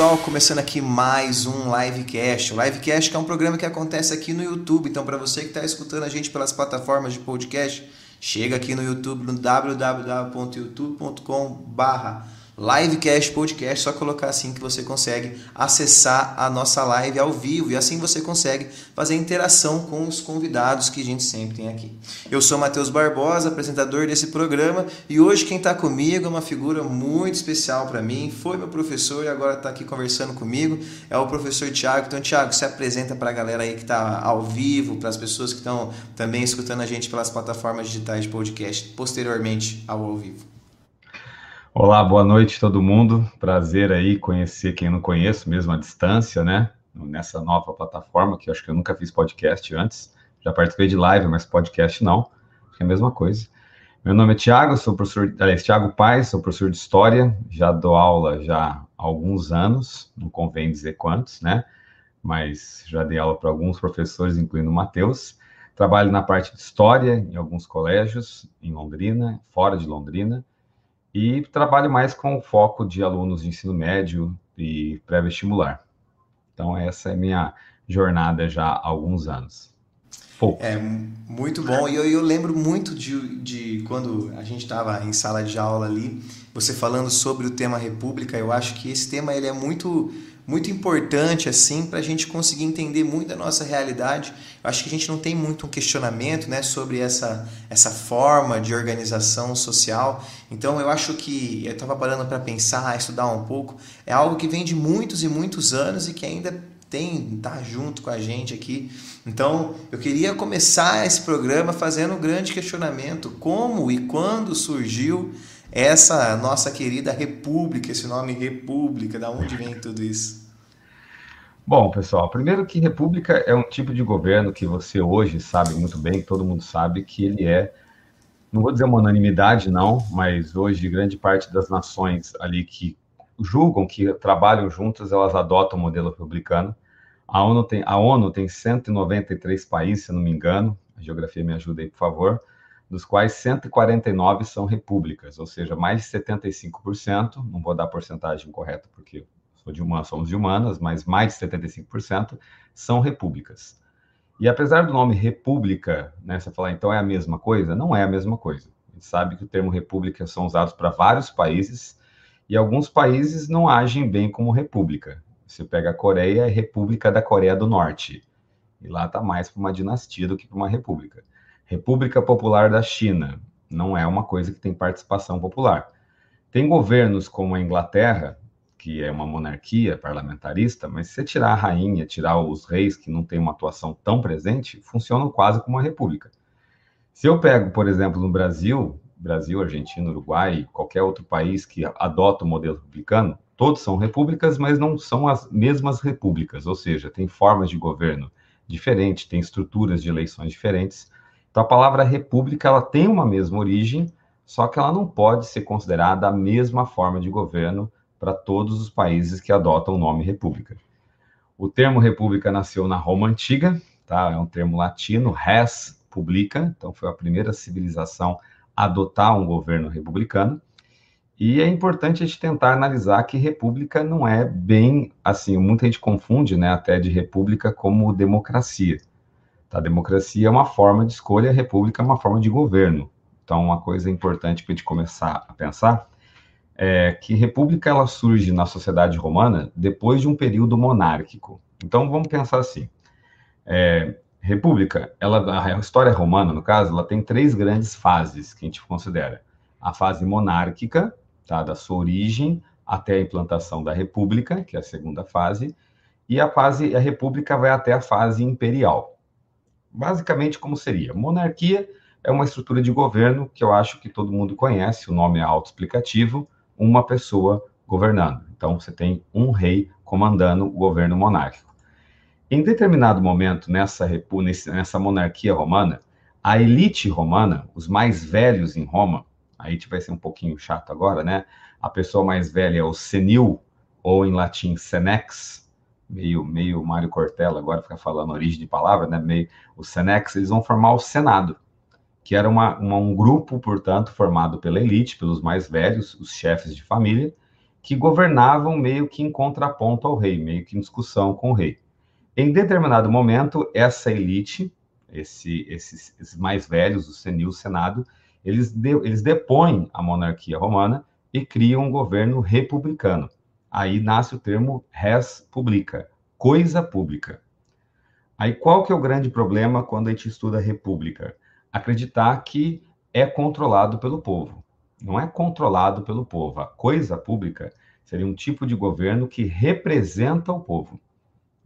Pessoal. Começando aqui mais um Livecast. O Livecast é um programa que acontece aqui no YouTube. Então, para você que está escutando a gente pelas plataformas de podcast, chega aqui no YouTube no www.youtube.com/barra Livecast Podcast, só colocar assim que você consegue acessar a nossa live ao vivo e assim você consegue fazer interação com os convidados que a gente sempre tem aqui. Eu sou Matheus Barbosa, apresentador desse programa e hoje quem está comigo é uma figura muito especial para mim, foi meu professor e agora está aqui conversando comigo, é o professor Tiago. Então, Tiago, se apresenta para a galera aí que está ao vivo, para as pessoas que estão também escutando a gente pelas plataformas digitais de podcast, posteriormente ao ao vivo. Olá, boa noite todo mundo. Prazer aí conhecer quem não conheço, mesmo à distância, né? Nessa nova plataforma, que eu acho que eu nunca fiz podcast antes. Já participei de live, mas podcast não. Acho que é a mesma coisa. Meu nome é Tiago, sou professor, aliás, Tiago Paz, sou professor de História, já dou aula já há alguns anos, não convém dizer quantos, né? Mas já dei aula para alguns professores, incluindo o Matheus. Trabalho na parte de História em alguns colégios, em Londrina, fora de Londrina e trabalho mais com foco de alunos de ensino médio e pré-vestibular. Então, essa é minha jornada já há alguns anos. É muito bom. E eu, eu lembro muito de, de quando a gente estava em sala de aula ali, você falando sobre o tema República. Eu acho que esse tema ele é muito muito importante assim para a gente conseguir entender muito da nossa realidade. Eu acho que a gente não tem muito um questionamento né, sobre essa, essa forma de organização social. Então eu acho que eu estava parando para pensar, estudar um pouco. É algo que vem de muitos e muitos anos e que ainda tem tá junto com a gente aqui. Então, eu queria começar esse programa fazendo um grande questionamento: como e quando surgiu essa nossa querida República, esse nome República, da onde vem tudo isso? Bom, pessoal, primeiro que República é um tipo de governo que você hoje sabe muito bem, todo mundo sabe que ele é, não vou dizer uma unanimidade, não, mas hoje grande parte das nações ali que julgam, que trabalham juntas, elas adotam o modelo republicano. A ONU tem, a ONU tem 193 países, se não me engano, a geografia me ajuda aí, por favor dos quais 149 são repúblicas, ou seja, mais de 75%, não vou dar a porcentagem correta porque de humanas, somos de humanas, mas mais de 75% são repúblicas. E apesar do nome república, né, você falar então é a mesma coisa, não é a mesma coisa. A gente sabe que o termo república são usados para vários países e alguns países não agem bem como república. Você pega a Coreia, é República da Coreia do Norte. E lá está mais para uma dinastia do que para uma república. República Popular da China não é uma coisa que tem participação popular. Tem governos como a Inglaterra, que é uma monarquia parlamentarista, mas se você tirar a rainha, tirar os reis que não têm uma atuação tão presente, funcionam quase como uma república. Se eu pego, por exemplo, no Brasil, Brasil, Argentina, Uruguai, qualquer outro país que adota o modelo republicano, todos são repúblicas, mas não são as mesmas repúblicas, ou seja, tem formas de governo diferentes, tem estruturas de eleições diferentes. Então, a palavra república ela tem uma mesma origem, só que ela não pode ser considerada a mesma forma de governo para todos os países que adotam o nome república. O termo república nasceu na Roma antiga, tá? É um termo latino, res publica, então foi a primeira civilização a adotar um governo republicano. E é importante a gente tentar analisar que república não é bem assim, muita gente confunde, né, até de república como democracia. A democracia é uma forma de escolha, a república é uma forma de governo. Então, uma coisa importante para a gente começar a pensar é que república ela surge na sociedade romana depois de um período monárquico. Então, vamos pensar assim. É, república, ela, a história romana, no caso, ela tem três grandes fases que a gente considera. A fase monárquica, tá, da sua origem até a implantação da república, que é a segunda fase, e a fase, a república vai até a fase imperial. Basicamente, como seria? Monarquia é uma estrutura de governo que eu acho que todo mundo conhece, o nome é autoexplicativo, uma pessoa governando. Então, você tem um rei comandando o governo monárquico. Em determinado momento, nessa, nessa monarquia romana, a elite romana, os mais velhos em Roma, aí vai ser um pouquinho chato agora, né? A pessoa mais velha é o senil, ou em latim senex, meio, meio Mário Cortella, agora fica falando origem de palavra, né? Meio, o Senex, eles vão formar o Senado, que era uma, uma, um grupo, portanto, formado pela elite, pelos mais velhos, os chefes de família, que governavam meio que em contraponto ao rei, meio que em discussão com o rei. Em determinado momento, essa elite, esse, esses, esses, mais velhos, o senil o Senado, eles, de, eles depõem a monarquia romana e criam um governo republicano. Aí nasce o termo res publica, coisa pública. Aí qual que é o grande problema quando a gente estuda república? Acreditar que é controlado pelo povo. Não é controlado pelo povo. A coisa pública seria um tipo de governo que representa o povo.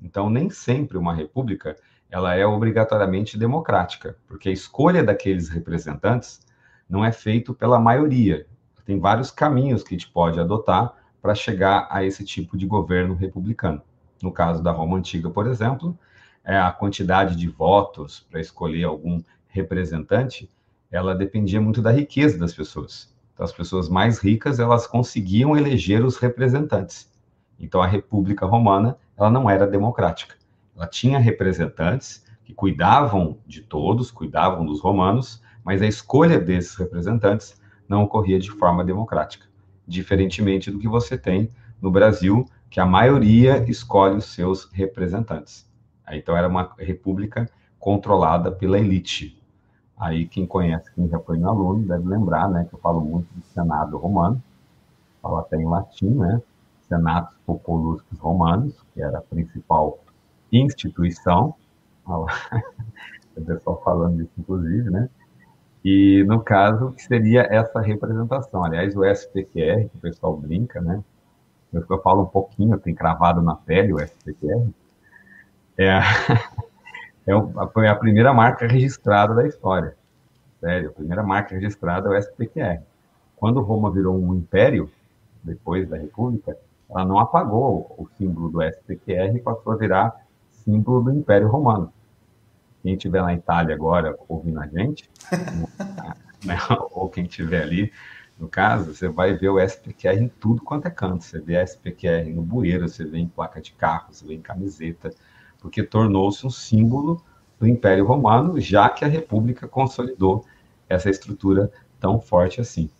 Então, nem sempre uma república ela é obrigatoriamente democrática, porque a escolha daqueles representantes não é feito pela maioria. Tem vários caminhos que a gente pode adotar para chegar a esse tipo de governo republicano. No caso da Roma Antiga, por exemplo, é a quantidade de votos para escolher algum representante, ela dependia muito da riqueza das pessoas. Então, as pessoas mais ricas, elas conseguiam eleger os representantes. Então, a República Romana, ela não era democrática. Ela tinha representantes que cuidavam de todos, cuidavam dos romanos, mas a escolha desses representantes não ocorria de forma democrática, diferentemente do que você tem no Brasil, que a maioria escolhe os seus representantes. Então era uma república controlada pela elite. Aí quem conhece, quem já foi meu aluno, deve lembrar, né, que eu falo muito do Senado romano, falo até em latim, né, Senatus Populuscus Romanos, que era a principal instituição, o pessoal falando disso inclusive, né, e no caso que seria essa representação. Aliás, o SPQR, que o pessoal brinca, né, eu, eu falo um pouquinho, tem cravado na pele o SPQR, é, é, foi a primeira marca registrada da história. Sério, a primeira marca registrada é o SPQR. Quando Roma virou um império, depois da República, ela não apagou o símbolo do SPQR e passou a virar símbolo do Império Romano. Quem estiver na Itália agora ouvindo a gente, né, ou quem estiver ali, no caso, você vai ver o SPQR em tudo quanto é canto. Você vê SPQR no bueiro, você vê em placa de carro, você vê em camiseta, porque tornou-se um símbolo do Império Romano, já que a República consolidou essa estrutura tão forte assim.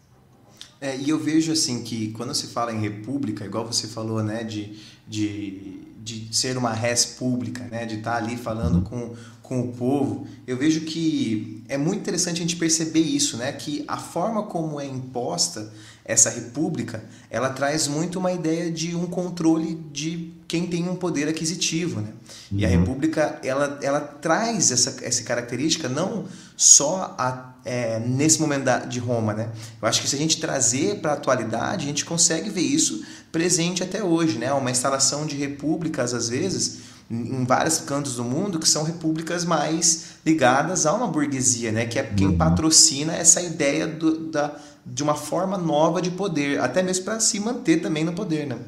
É, e eu vejo assim que quando se fala em república, igual você falou, né, de, de, de ser uma res pública, né, de estar ali falando com, com o povo, eu vejo que é muito interessante a gente perceber isso, né, que a forma como é imposta essa república, ela traz muito uma ideia de um controle de quem tem um poder aquisitivo, né? Uhum. E a uhum. república, ela, ela traz essa, essa característica não só a, é, nesse momento da, de Roma, né? Eu acho que se a gente trazer para a atualidade, a gente consegue ver isso presente até hoje, né? Uma instalação de repúblicas, às vezes, em vários cantos do mundo que são repúblicas mais ligadas a uma burguesia, né? Que é quem uhum. patrocina essa ideia do, da de uma forma nova de poder, até mesmo para se manter também no poder, né?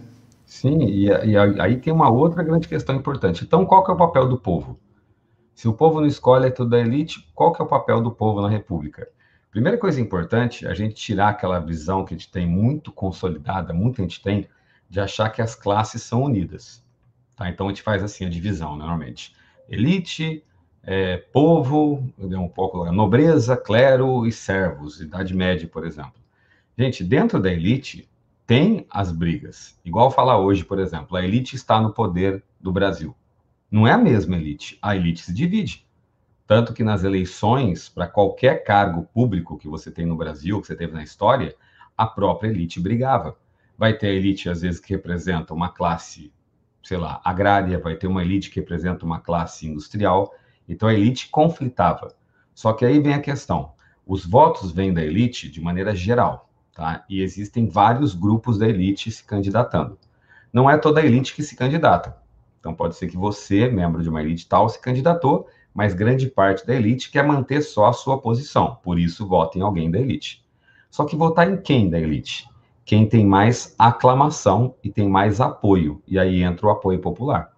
Sim, e, e, aí tem uma outra grande questão importante. Então, qual que é o papel do povo? Se o povo não escolhe é tudo da elite, qual que é o papel do povo na República? Primeira coisa importante, a gente tirar aquela visão que a gente tem muito consolidada, muita gente tem, de achar que as classes são unidas. Tá? Então, a gente faz assim a divisão, normalmente. Elite, é, povo, um pouco nobreza, clero e servos, Idade Média, por exemplo. Gente, dentro da elite tem as brigas. Igual falar hoje, por exemplo, a elite está no poder do Brasil. Não é a mesma elite, a elite se divide. Tanto que nas eleições, para qualquer cargo público que você tem no Brasil, que você teve na história, a própria elite brigava. Vai ter a elite, às vezes, que representa uma classe, sei lá, agrária, vai ter uma elite que representa uma classe industrial, então a elite conflitava. Só que aí vem a questão: os votos vêm da elite de maneira geral, tá? E existem vários grupos da elite se candidatando. Não é toda a elite que se candidata. Então pode ser que você, membro de uma elite tal, se candidatou, mas grande parte da elite quer manter só a sua posição. Por isso vota em alguém da elite. Só que votar em quem da elite? Quem tem mais aclamação e tem mais apoio. E aí entra o apoio popular.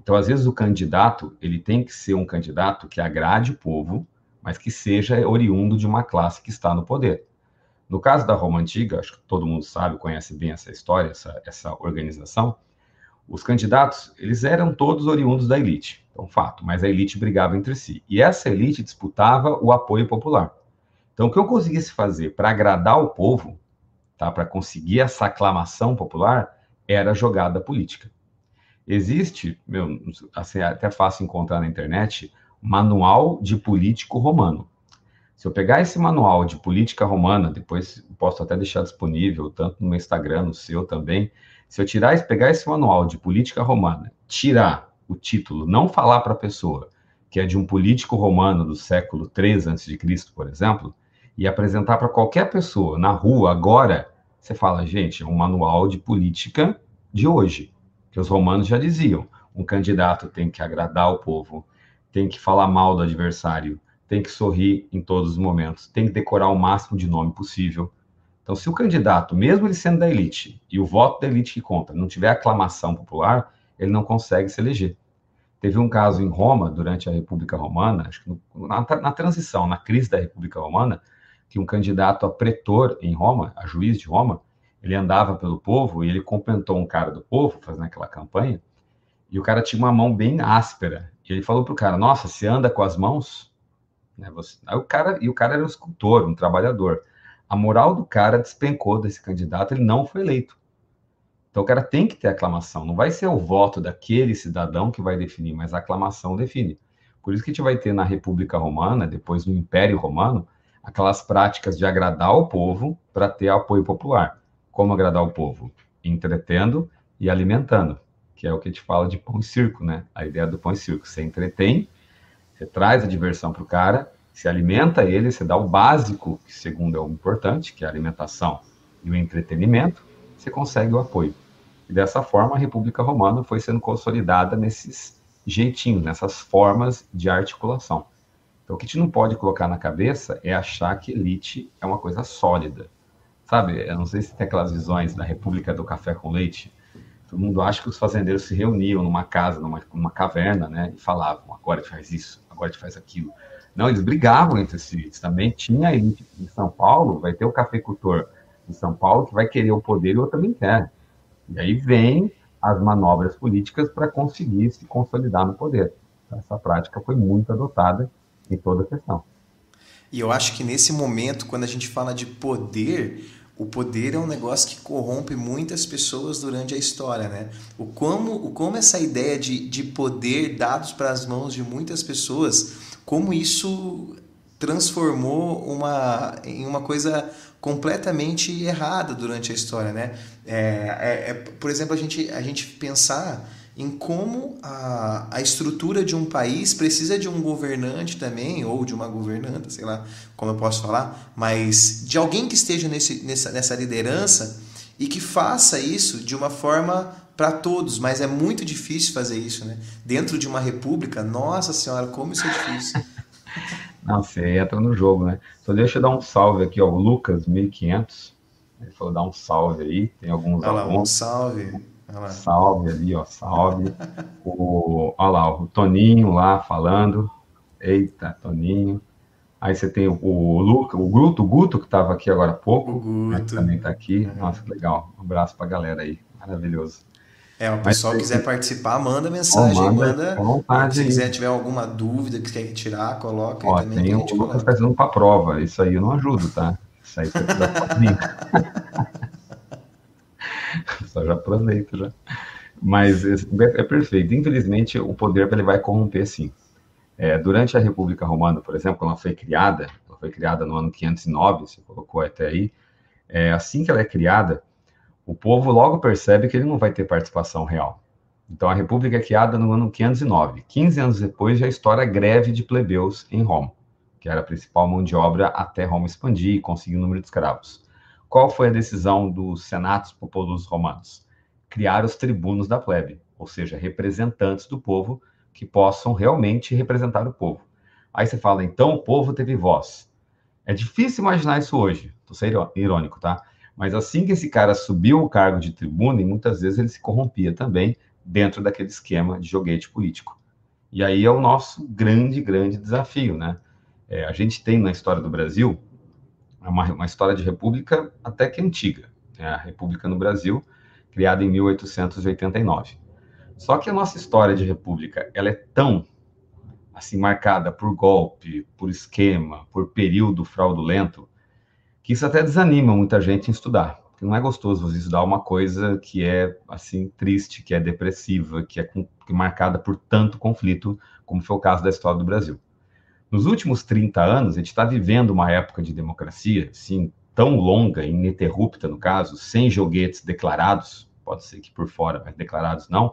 Então, às vezes, o candidato ele tem que ser um candidato que agrade o povo, mas que seja oriundo de uma classe que está no poder. No caso da Roma Antiga, acho que todo mundo sabe, conhece bem essa história, essa, essa organização, os candidatos, eles eram todos oriundos da elite, é um fato, mas a elite brigava entre si. E essa elite disputava o apoio popular. Então, o que eu conseguisse fazer para agradar o povo, tá? Para conseguir essa aclamação popular, era jogada política. Existe, meu, assim, é até fácil encontrar na internet, manual de político romano. Se eu pegar esse manual de política romana, depois posso até deixar disponível, tanto no meu Instagram, no seu também. Se eu tirar, pegar esse manual de política romana, tirar o título, não falar para a pessoa que é de um político romano do século 3 a.C., por exemplo, e apresentar para qualquer pessoa na rua agora, você fala, gente, é um manual de política de hoje, que os romanos já diziam. Um candidato tem que agradar o povo, tem que falar mal do adversário, tem que sorrir em todos os momentos, tem que decorar o máximo de nome possível. Então, se o candidato, mesmo ele sendo da elite, e o voto da elite que conta, não tiver aclamação popular, ele não consegue se eleger. Teve um caso em Roma, durante a República Romana, acho que no, na, na, transição, na crise da República Romana, que um candidato a pretor em Roma, a juiz de Roma, ele andava pelo povo e ele complementou um cara do povo, fazendo aquela campanha, e o cara tinha uma mão bem áspera. E ele falou pro cara: Nossa, você anda com as mãos? Né, você... Aí o cara, e o cara era um escultor, um trabalhador. A moral do cara despencou desse candidato, ele não foi eleito. Então o cara tem que ter aclamação. Não vai ser o voto daquele cidadão que vai definir, mas a aclamação define. Por isso que a gente vai ter na República Romana, depois no Império Romano, aquelas práticas de agradar o povo para ter apoio popular. Como agradar o povo? Entretendo e alimentando, que é o que a gente fala de pão e circo, né? A ideia do pão e circo. Você entretém, você traz a diversão para o cara, se alimenta ele, você dá o básico, que segundo é o importante, que é a alimentação e o entretenimento, você consegue o apoio. E dessa forma, a República Romana foi sendo consolidada nesses jeitinhos, nessas formas de articulação. Então, o que a gente não pode colocar na cabeça é achar que elite é uma coisa sólida. Sabe, eu não sei se tem aquelas visões da República do Café com Leite. Todo mundo acha que os fazendeiros se reuniam numa casa, numa, numa caverna, né, e falavam: agora gente faz isso, agora gente faz aquilo. Não, eles brigavam entre si. Também tinha em São Paulo, vai ter o cafeicultor em São Paulo que vai querer o poder e o outro também quer. E aí vem as manobras políticas para conseguir se consolidar no poder. Essa prática foi muito adotada em toda a questão. E eu acho que nesse momento, quando a gente fala de poder, o poder é um negócio que corrompe muitas pessoas durante a história, né? O como, o como essa ideia de, de poder dados para as mãos de muitas pessoas, como isso transformou uma, em uma coisa completamente errada durante a história, né? É, é, é, por exemplo, a gente, a gente pensar em como a, a estrutura de um país precisa de um governante também, ou de uma governanta, sei lá como eu posso falar, mas de alguém que esteja nesse, nessa, nessa liderança e que faça isso de uma forma para todos, mas é muito difícil fazer isso, né? Dentro de uma república, nossa senhora, como isso é difícil. Não, você entra no jogo, né? Só deixa eu dar um salve aqui, ó. O Lucas, 1500. Ele falou dar um salve aí. Tem alguns Olha lá, um salve. Salve ali, ó. Salve. o, olha lá, o Toninho lá falando. Eita, Toninho. Aí você tem o, o Luca, o Guto, o Guto que estava aqui agora há pouco. O Guto. também está aqui. Uhum. Nossa, que legal. Um abraço para a galera aí. Maravilhoso. É, o pessoal Mas, quiser participar, manda mensagem, oh, manda. manda se quiser tiver alguma dúvida que quer tirar, coloca Ó, também. Tem o Lucas fazendo para prova, isso aí eu não ajudo, tá? Isso aí você precisa Só já aproveito já. Mas é, perfeito. Infelizmente, o poder ele vai corromper sim. É, durante a República Romana, por exemplo, quando ela foi criada, ela foi criada no ano 509, você colocou até aí, é, assim que ela é criada, o povo logo percebe que ele não vai ter participação real. Então a República é criada no ano 509. 15 anos depois já estoura a greve de plebeus em Roma, que era a principal mão de obra até Roma expandir e conseguir o número de escravos. Qual foi a decisão dos senatos populosos romanos? Criar os tribunos da plebe, ou seja, representantes do povo que possam realmente representar o povo. Aí você fala, então o povo teve voz. É difícil imaginar isso hoje. Estou sendo irônico, tá? Mas assim que esse cara subiu o cargo de tribuna, e muitas vezes ele se corrompia também dentro daquele esquema de joguete político. E aí é o nosso grande, grande desafio, né? É, a gente tem na história do Brasil uma, uma história de república até que antiga. Né? A república no Brasil, criada em 1889. Só que a nossa história de república, ela é tão assim marcada por golpe, por esquema, por período fraudulento, que isso até desanima muita gente em estudar. Porque não é gostoso você estudar uma coisa que é assim triste, que é depressiva, que é, que é marcada por tanto conflito, como foi o caso da história do Brasil. Nos últimos 30 anos, a gente está vivendo uma época de democracia, assim, tão longa, ininterrupta no caso, sem joguetes declarados, pode ser que por fora, mas declarados não,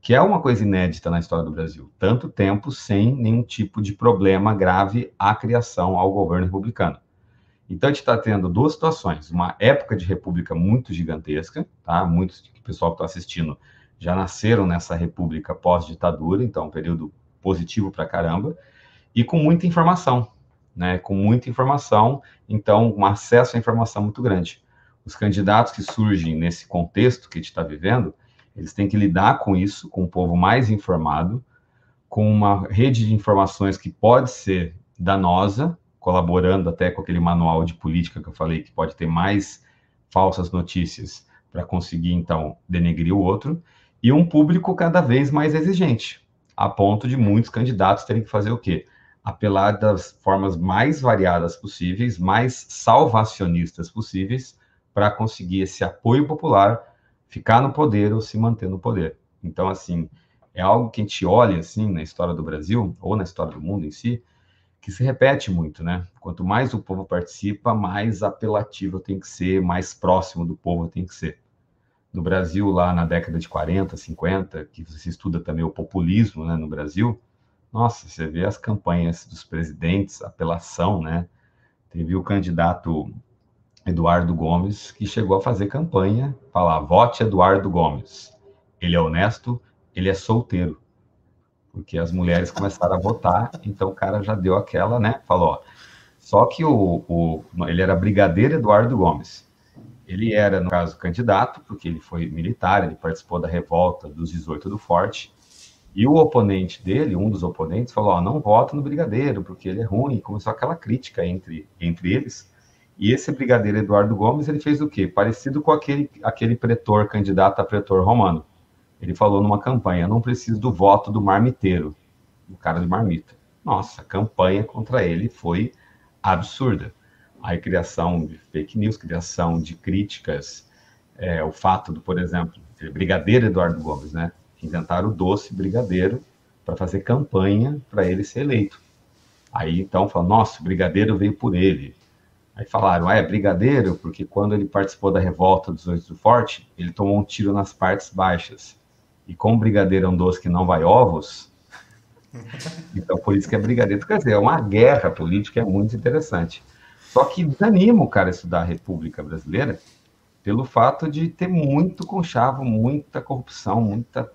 que é uma coisa inédita na história do Brasil. Tanto tempo sem nenhum tipo de problema grave à criação ao governo republicano. Então, a gente está tendo duas situações. Uma época de república muito gigantesca, tá? Muitos que o pessoal que está assistindo já nasceram nessa república pós-ditadura, então um período positivo para caramba, e com muita informação, né? Com muita informação, então um acesso à informação muito grande. Os candidatos que surgem nesse contexto que a gente está vivendo, eles têm que lidar com isso, com um povo mais informado, com uma rede de informações que pode ser danosa, colaborando até com aquele manual de política que eu falei, que pode ter mais falsas notícias para conseguir, então, denegrir o outro, e um público cada vez mais exigente, a ponto de muitos candidatos terem que fazer o quê? Apelar das formas mais variadas possíveis, mais salvacionistas possíveis, para conseguir esse apoio popular ficar no poder ou se manter no poder. Então, assim, é algo que a gente olha, assim, na história do Brasil, ou na história do mundo em si, que se repete muito, né? Quanto mais o povo participa, mais apelativo tem que ser, mais próximo do povo tem que ser. No Brasil, lá na década de 40, 50, que você estuda também o populismo, né, no Brasil, nossa, você vê as campanhas dos presidentes, apelação, né? Teve o candidato Eduardo Gomes, que chegou a fazer campanha, falar: vote Eduardo Gomes. Ele é honesto, ele é solteiro. Porque as mulheres começaram a votar, então o cara já deu aquela, né? Falou: ó, só que o, o, ele era Brigadeiro Eduardo Gomes. Ele era, no caso, candidato, porque ele foi militar, ele participou da revolta dos 18 do Forte. E o oponente dele, um dos oponentes, falou: ó, não vota no Brigadeiro, porque ele é ruim. E começou aquela crítica entre, entre eles. E esse brigadeiro Eduardo Gomes, ele fez o quê? Parecido com aquele, aquele pretor, candidato a pretor romano. Ele falou numa campanha, não preciso do voto do marmiteiro, do cara de marmita. Nossa, a campanha contra ele foi absurda. Aí criação de fake news, criação de críticas, é, o fato do, por exemplo, brigadeiro Eduardo Gomes, né? Inventaram o doce brigadeiro para fazer campanha para ele ser eleito. Aí então falou, nossa, o brigadeiro veio por ele. Aí falaram, ah, é brigadeiro, porque quando ele participou da revolta dos oito do Forte, ele tomou um tiro nas partes baixas. E como brigadeiro é um doce que não vai ovos, então por isso que é brigadeiro. Quer dizer, é uma guerra política, é muito interessante. Só que desanima o cara estudar a República Brasileira pelo fato de ter muito conchavo, muita corrupção, muita.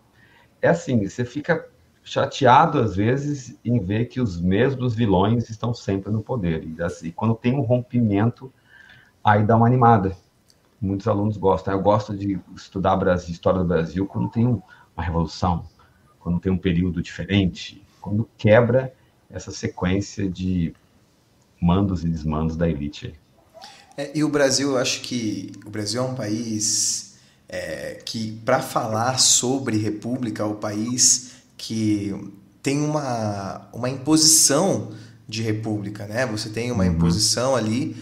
É assim, você fica chateado às vezes em ver que os mesmos vilões estão sempre no poder. E assim, quando tem um rompimento, aí dá uma animada. Muitos alunos gostam. Eu gosto de estudar Brasil, história do Brasil quando tem uma revolução, quando tem um período diferente, quando quebra essa sequência de mandos e desmandos da elite. É, e o Brasil, eu acho que o Brasil é um país é, que, para falar sobre república, o país que tem uma, uma imposição de república, né? Você tem uma uhum. imposição ali,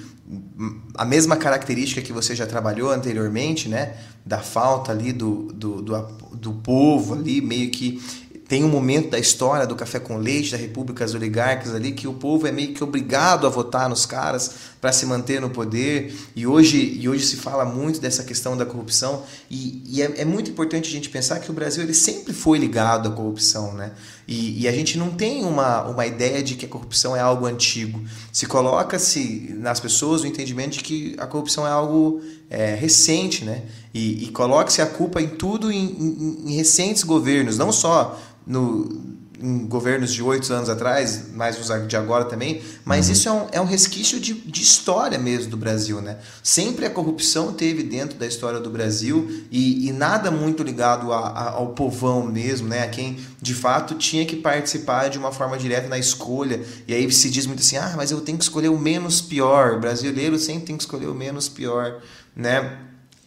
a mesma característica que você já trabalhou anteriormente, né? Da falta ali do, do, do, do povo ali, meio que tem um momento da história do café com leite, da República das Oligarcas ali, que o povo é meio que obrigado a votar nos caras para se manter no poder. E hoje, e hoje se fala muito dessa questão da corrupção. E, e é, é, muito importante a gente pensar que o Brasil ele sempre foi ligado à corrupção, né? E, e, a gente não tem uma, uma ideia de que a corrupção é algo antigo. Se coloca-se nas pessoas o entendimento de que a corrupção é algo é, recente, né? E, e coloca-se a culpa em tudo em, em, em recentes governos, não só no, em governos de oito anos atrás, mais os de agora também, mas uhum. isso é um, é um resquício de, de história mesmo do Brasil, né? Sempre a corrupção teve dentro da história do Brasil e, e nada muito ligado a, a, ao povão mesmo, né? A quem de fato tinha que participar de uma forma direta na escolha. E aí se diz muito assim, ah, mas eu tenho que escolher o menos pior. O brasileiro sempre tem que escolher o menos pior, né?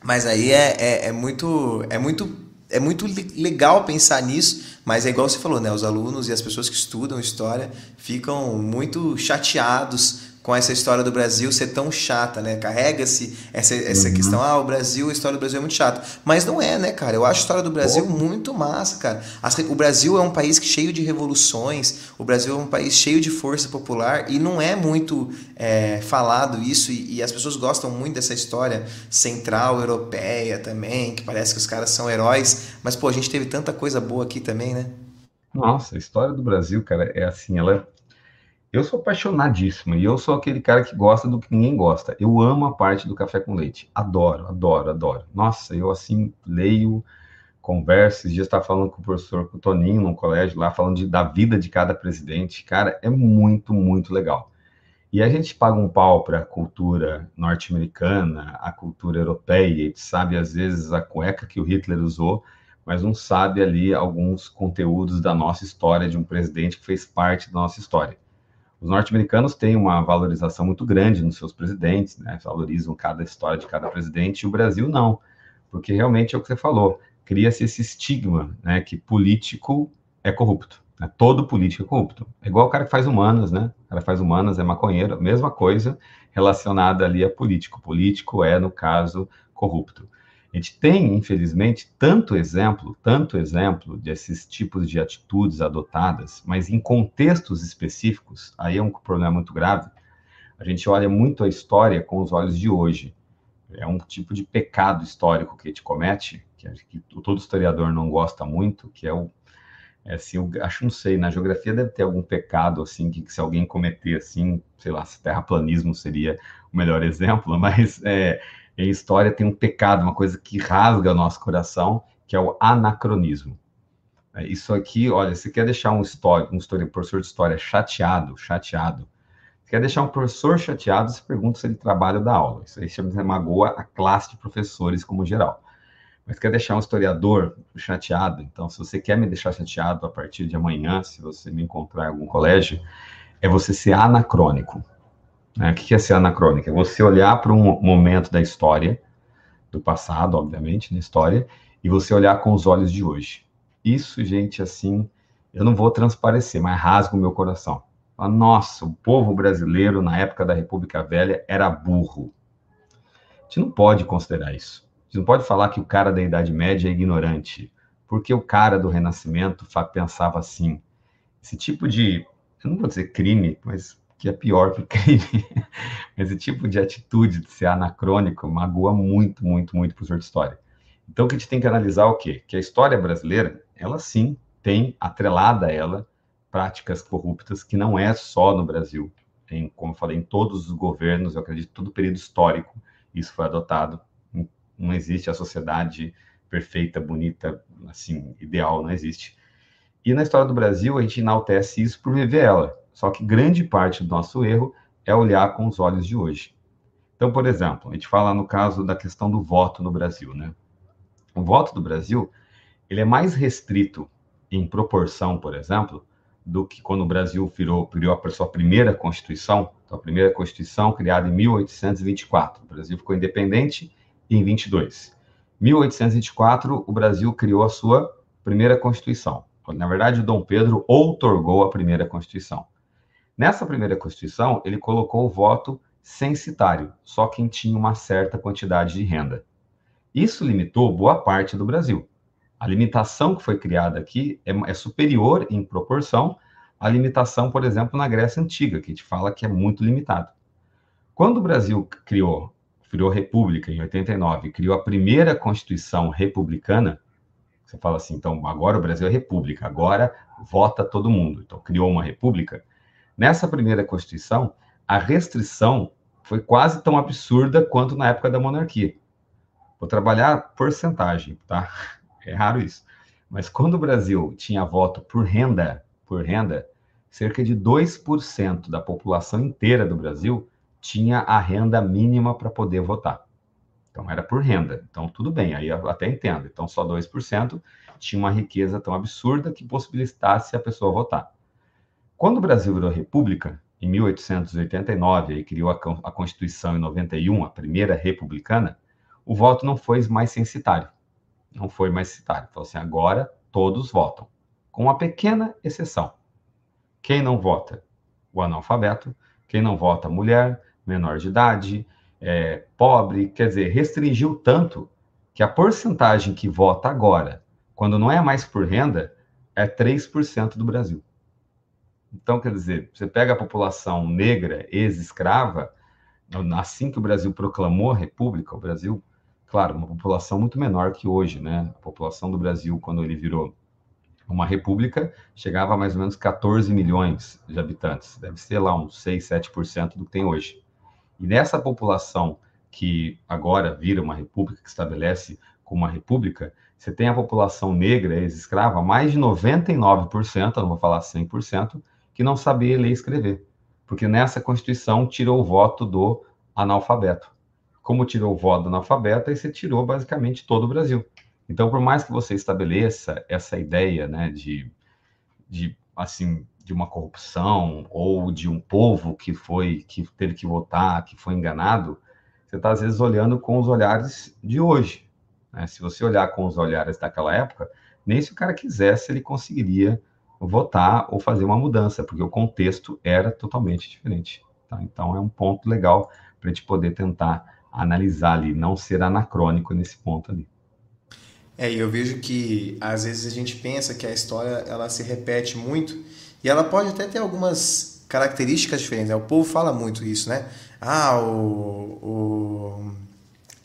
Mas aí é, é, é muito é muito é muito legal pensar nisso, mas é igual você falou, né? Os alunos e as pessoas que estudam história ficam muito chateados com essa história do Brasil ser tão chata, né? Carrega-se essa, essa uhum. questão, ah, o Brasil, a história do Brasil é muito chata. Mas não é, né, cara? Eu acho a história do Brasil Pô. muito massa, cara. As, o Brasil é um país cheio de revoluções, o Brasil é um país cheio de força popular e não é muito é, falado isso e, e, as pessoas gostam muito dessa história central europeia também, que parece que os caras são heróis, mas, pô, a gente teve tanta coisa boa aqui também, né? Nossa, a história do Brasil, cara, é assim, ela é eu sou apaixonadíssimo e eu sou aquele cara que gosta do que ninguém gosta. Eu amo a parte do café com leite. Adoro, adoro, adoro. Nossa, eu assim leio, converso. Esses dias estava falando com o professor com o Toninho no colégio lá, falando de, da vida de cada presidente. Cara, é muito, muito legal. E a gente paga um pau para a cultura norte-americana, a cultura europeia, gente sabe às vezes a cueca que o Hitler usou, mas não sabe ali alguns conteúdos da nossa história, de um presidente que fez parte da nossa história. Os norte-americanos têm uma valorização muito grande nos seus presidentes, né? valorizam cada história de cada presidente, e o Brasil não, porque realmente é o que você falou, cria-se esse estigma né, que político é corrupto. Né? Todo político é corrupto. É igual o cara que faz humanas, né? O cara que faz humanas é maconheiro, mesma coisa relacionada ali a político. Político é, no caso, corrupto. A gente tem, infelizmente, tanto exemplo, tanto exemplo desses tipos de atitudes adotadas, mas em contextos específicos, aí é um problema muito grave. A gente olha muito a história com os olhos de hoje. É um tipo de pecado histórico que a gente comete, que, que todo historiador não gosta muito, que é o é assim, eu acho, não sei, na geografia deve ter algum pecado, assim, que, que se alguém cometer, assim, sei lá, se terraplanismo seria o melhor exemplo, mas é, em história tem um pecado, uma coisa que rasga o nosso coração, que é o anacronismo. É, isso aqui, olha, você quer deixar um, história, um, professor de história chateado, chateado, quer deixar um professor chateado, você pergunta se ele trabalha da aula. Isso aí chama, magoa a classe de professores como geral. Mas quer deixar um historiador chateado, então se você quer me deixar chateado a partir de amanhã, se você me encontrar em algum colégio, é você ser anacrônico. Né? O que é ser anacrônica? É você olhar para um momento da história, do passado, obviamente, na história, e você olhar com os olhos de hoje. Isso, gente, assim, eu não vou transparecer, mas rasga o meu coração. Nossa, o povo brasileiro, na época da República Velha, era burro. A gente não pode considerar isso. A gente não pode falar que o cara da Idade Média é ignorante, porque o cara do Renascimento pensava assim. Esse tipo de, eu não vou dizer crime, mas que é pior que crime. Esse tipo de atitude de ser anacrônico magoa muito, muito, muito o professor de história. Então, o que a gente tem que analisar é o quê? Que a história brasileira, ela sim tem atrelada a ela práticas corruptas que não é só no Brasil. Tem, como eu falei, em todos os governos, eu acredito, todo período histórico, isso foi adotado. Não existe a sociedade perfeita, bonita, assim, ideal, não existe. E na história do Brasil, a gente enaltece isso por viver ela. Só que grande parte do nosso erro é olhar com os olhos de hoje. Então, por exemplo, a gente fala no caso da questão do voto no Brasil, né? O voto do Brasil, ele é mais restrito em proporção, por exemplo, do que quando o Brasil virou, criou a sua primeira Constituição, então, a primeira Constituição criada em 1824. O Brasil ficou independente em 22. 1824, o Brasil criou a sua primeira Constituição. Na verdade, Dom Pedro outorgou a primeira Constituição. Nessa primeira Constituição, ele colocou o voto censitário, só quem tinha uma certa quantidade de renda. Isso limitou boa parte do Brasil. A limitação que foi criada aqui é, é superior em proporção à limitação, por exemplo, na Grécia Antiga, que a gente fala que é muito limitado. Quando o Brasil criou, criou república em 89, criou a primeira Constituição republicana, você fala assim, então agora o Brasil é república, agora vota todo mundo. Então criou uma república. Nessa primeira Constituição, a restrição foi quase tão absurda quanto na época da monarquia. Vou trabalhar porcentagem, tá? É raro isso. Mas quando o Brasil tinha voto por renda, por renda, cerca de 2% da população inteira do Brasil tinha a renda mínima para poder votar. Então era por renda. Então tudo bem, aí eu até entendo. Então só 2% tinha uma riqueza tão absurda que possibilitasse a pessoa votar. Quando o Brasil virou república, em 1889, e criou a Constituição em 91, a primeira republicana, o voto não foi mais censitário. Não foi mais censitário. Falou assim, agora todos votam, com uma pequena exceção. Quem não vota? O analfabeto, Quem não vota, mulher, menor de idade, é, pobre, quer dizer, restringiu tanto que a porcentagem que vota agora, quando não é mais por renda, é 3% do Brasil. Então, quer dizer, você pega a população negra, ex-escrava, assim que o Brasil proclamou a República, o Brasil, claro, uma população muito menor que hoje, né? A população do Brasil, quando ele virou uma república, chegava a mais ou menos 14 milhões de habitantes. Deve ser lá uns 6, 7% do que tem hoje. E nessa população que agora vira uma república, que estabelece como uma república, você tem a população negra, ex-escrava, mais de 99%, eu não vou falar 100%, que não sabia ler e escrever. Porque nessa Constituição tirou o voto do analfabeto. Como tirou o voto do analfabeto, aí você tirou basicamente todo o Brasil. Então, por mais que você estabeleça essa ideia né, de, de assim de uma corrupção ou de um povo que foi que teve que votar, que foi enganado, você está às vezes olhando com os olhares de hoje. Né? Se você olhar com os olhares daquela época, nem se o cara quisesse ele conseguiria votar ou fazer uma mudança, porque o contexto era totalmente diferente. Tá? Então é um ponto legal para a gente poder tentar analisar ali, não ser anacrônico nesse ponto ali. É, eu vejo que às vezes a gente pensa que a história ela se repete muito e ela pode até ter algumas características diferentes. Né? O povo fala muito isso, né? Ah, o, o,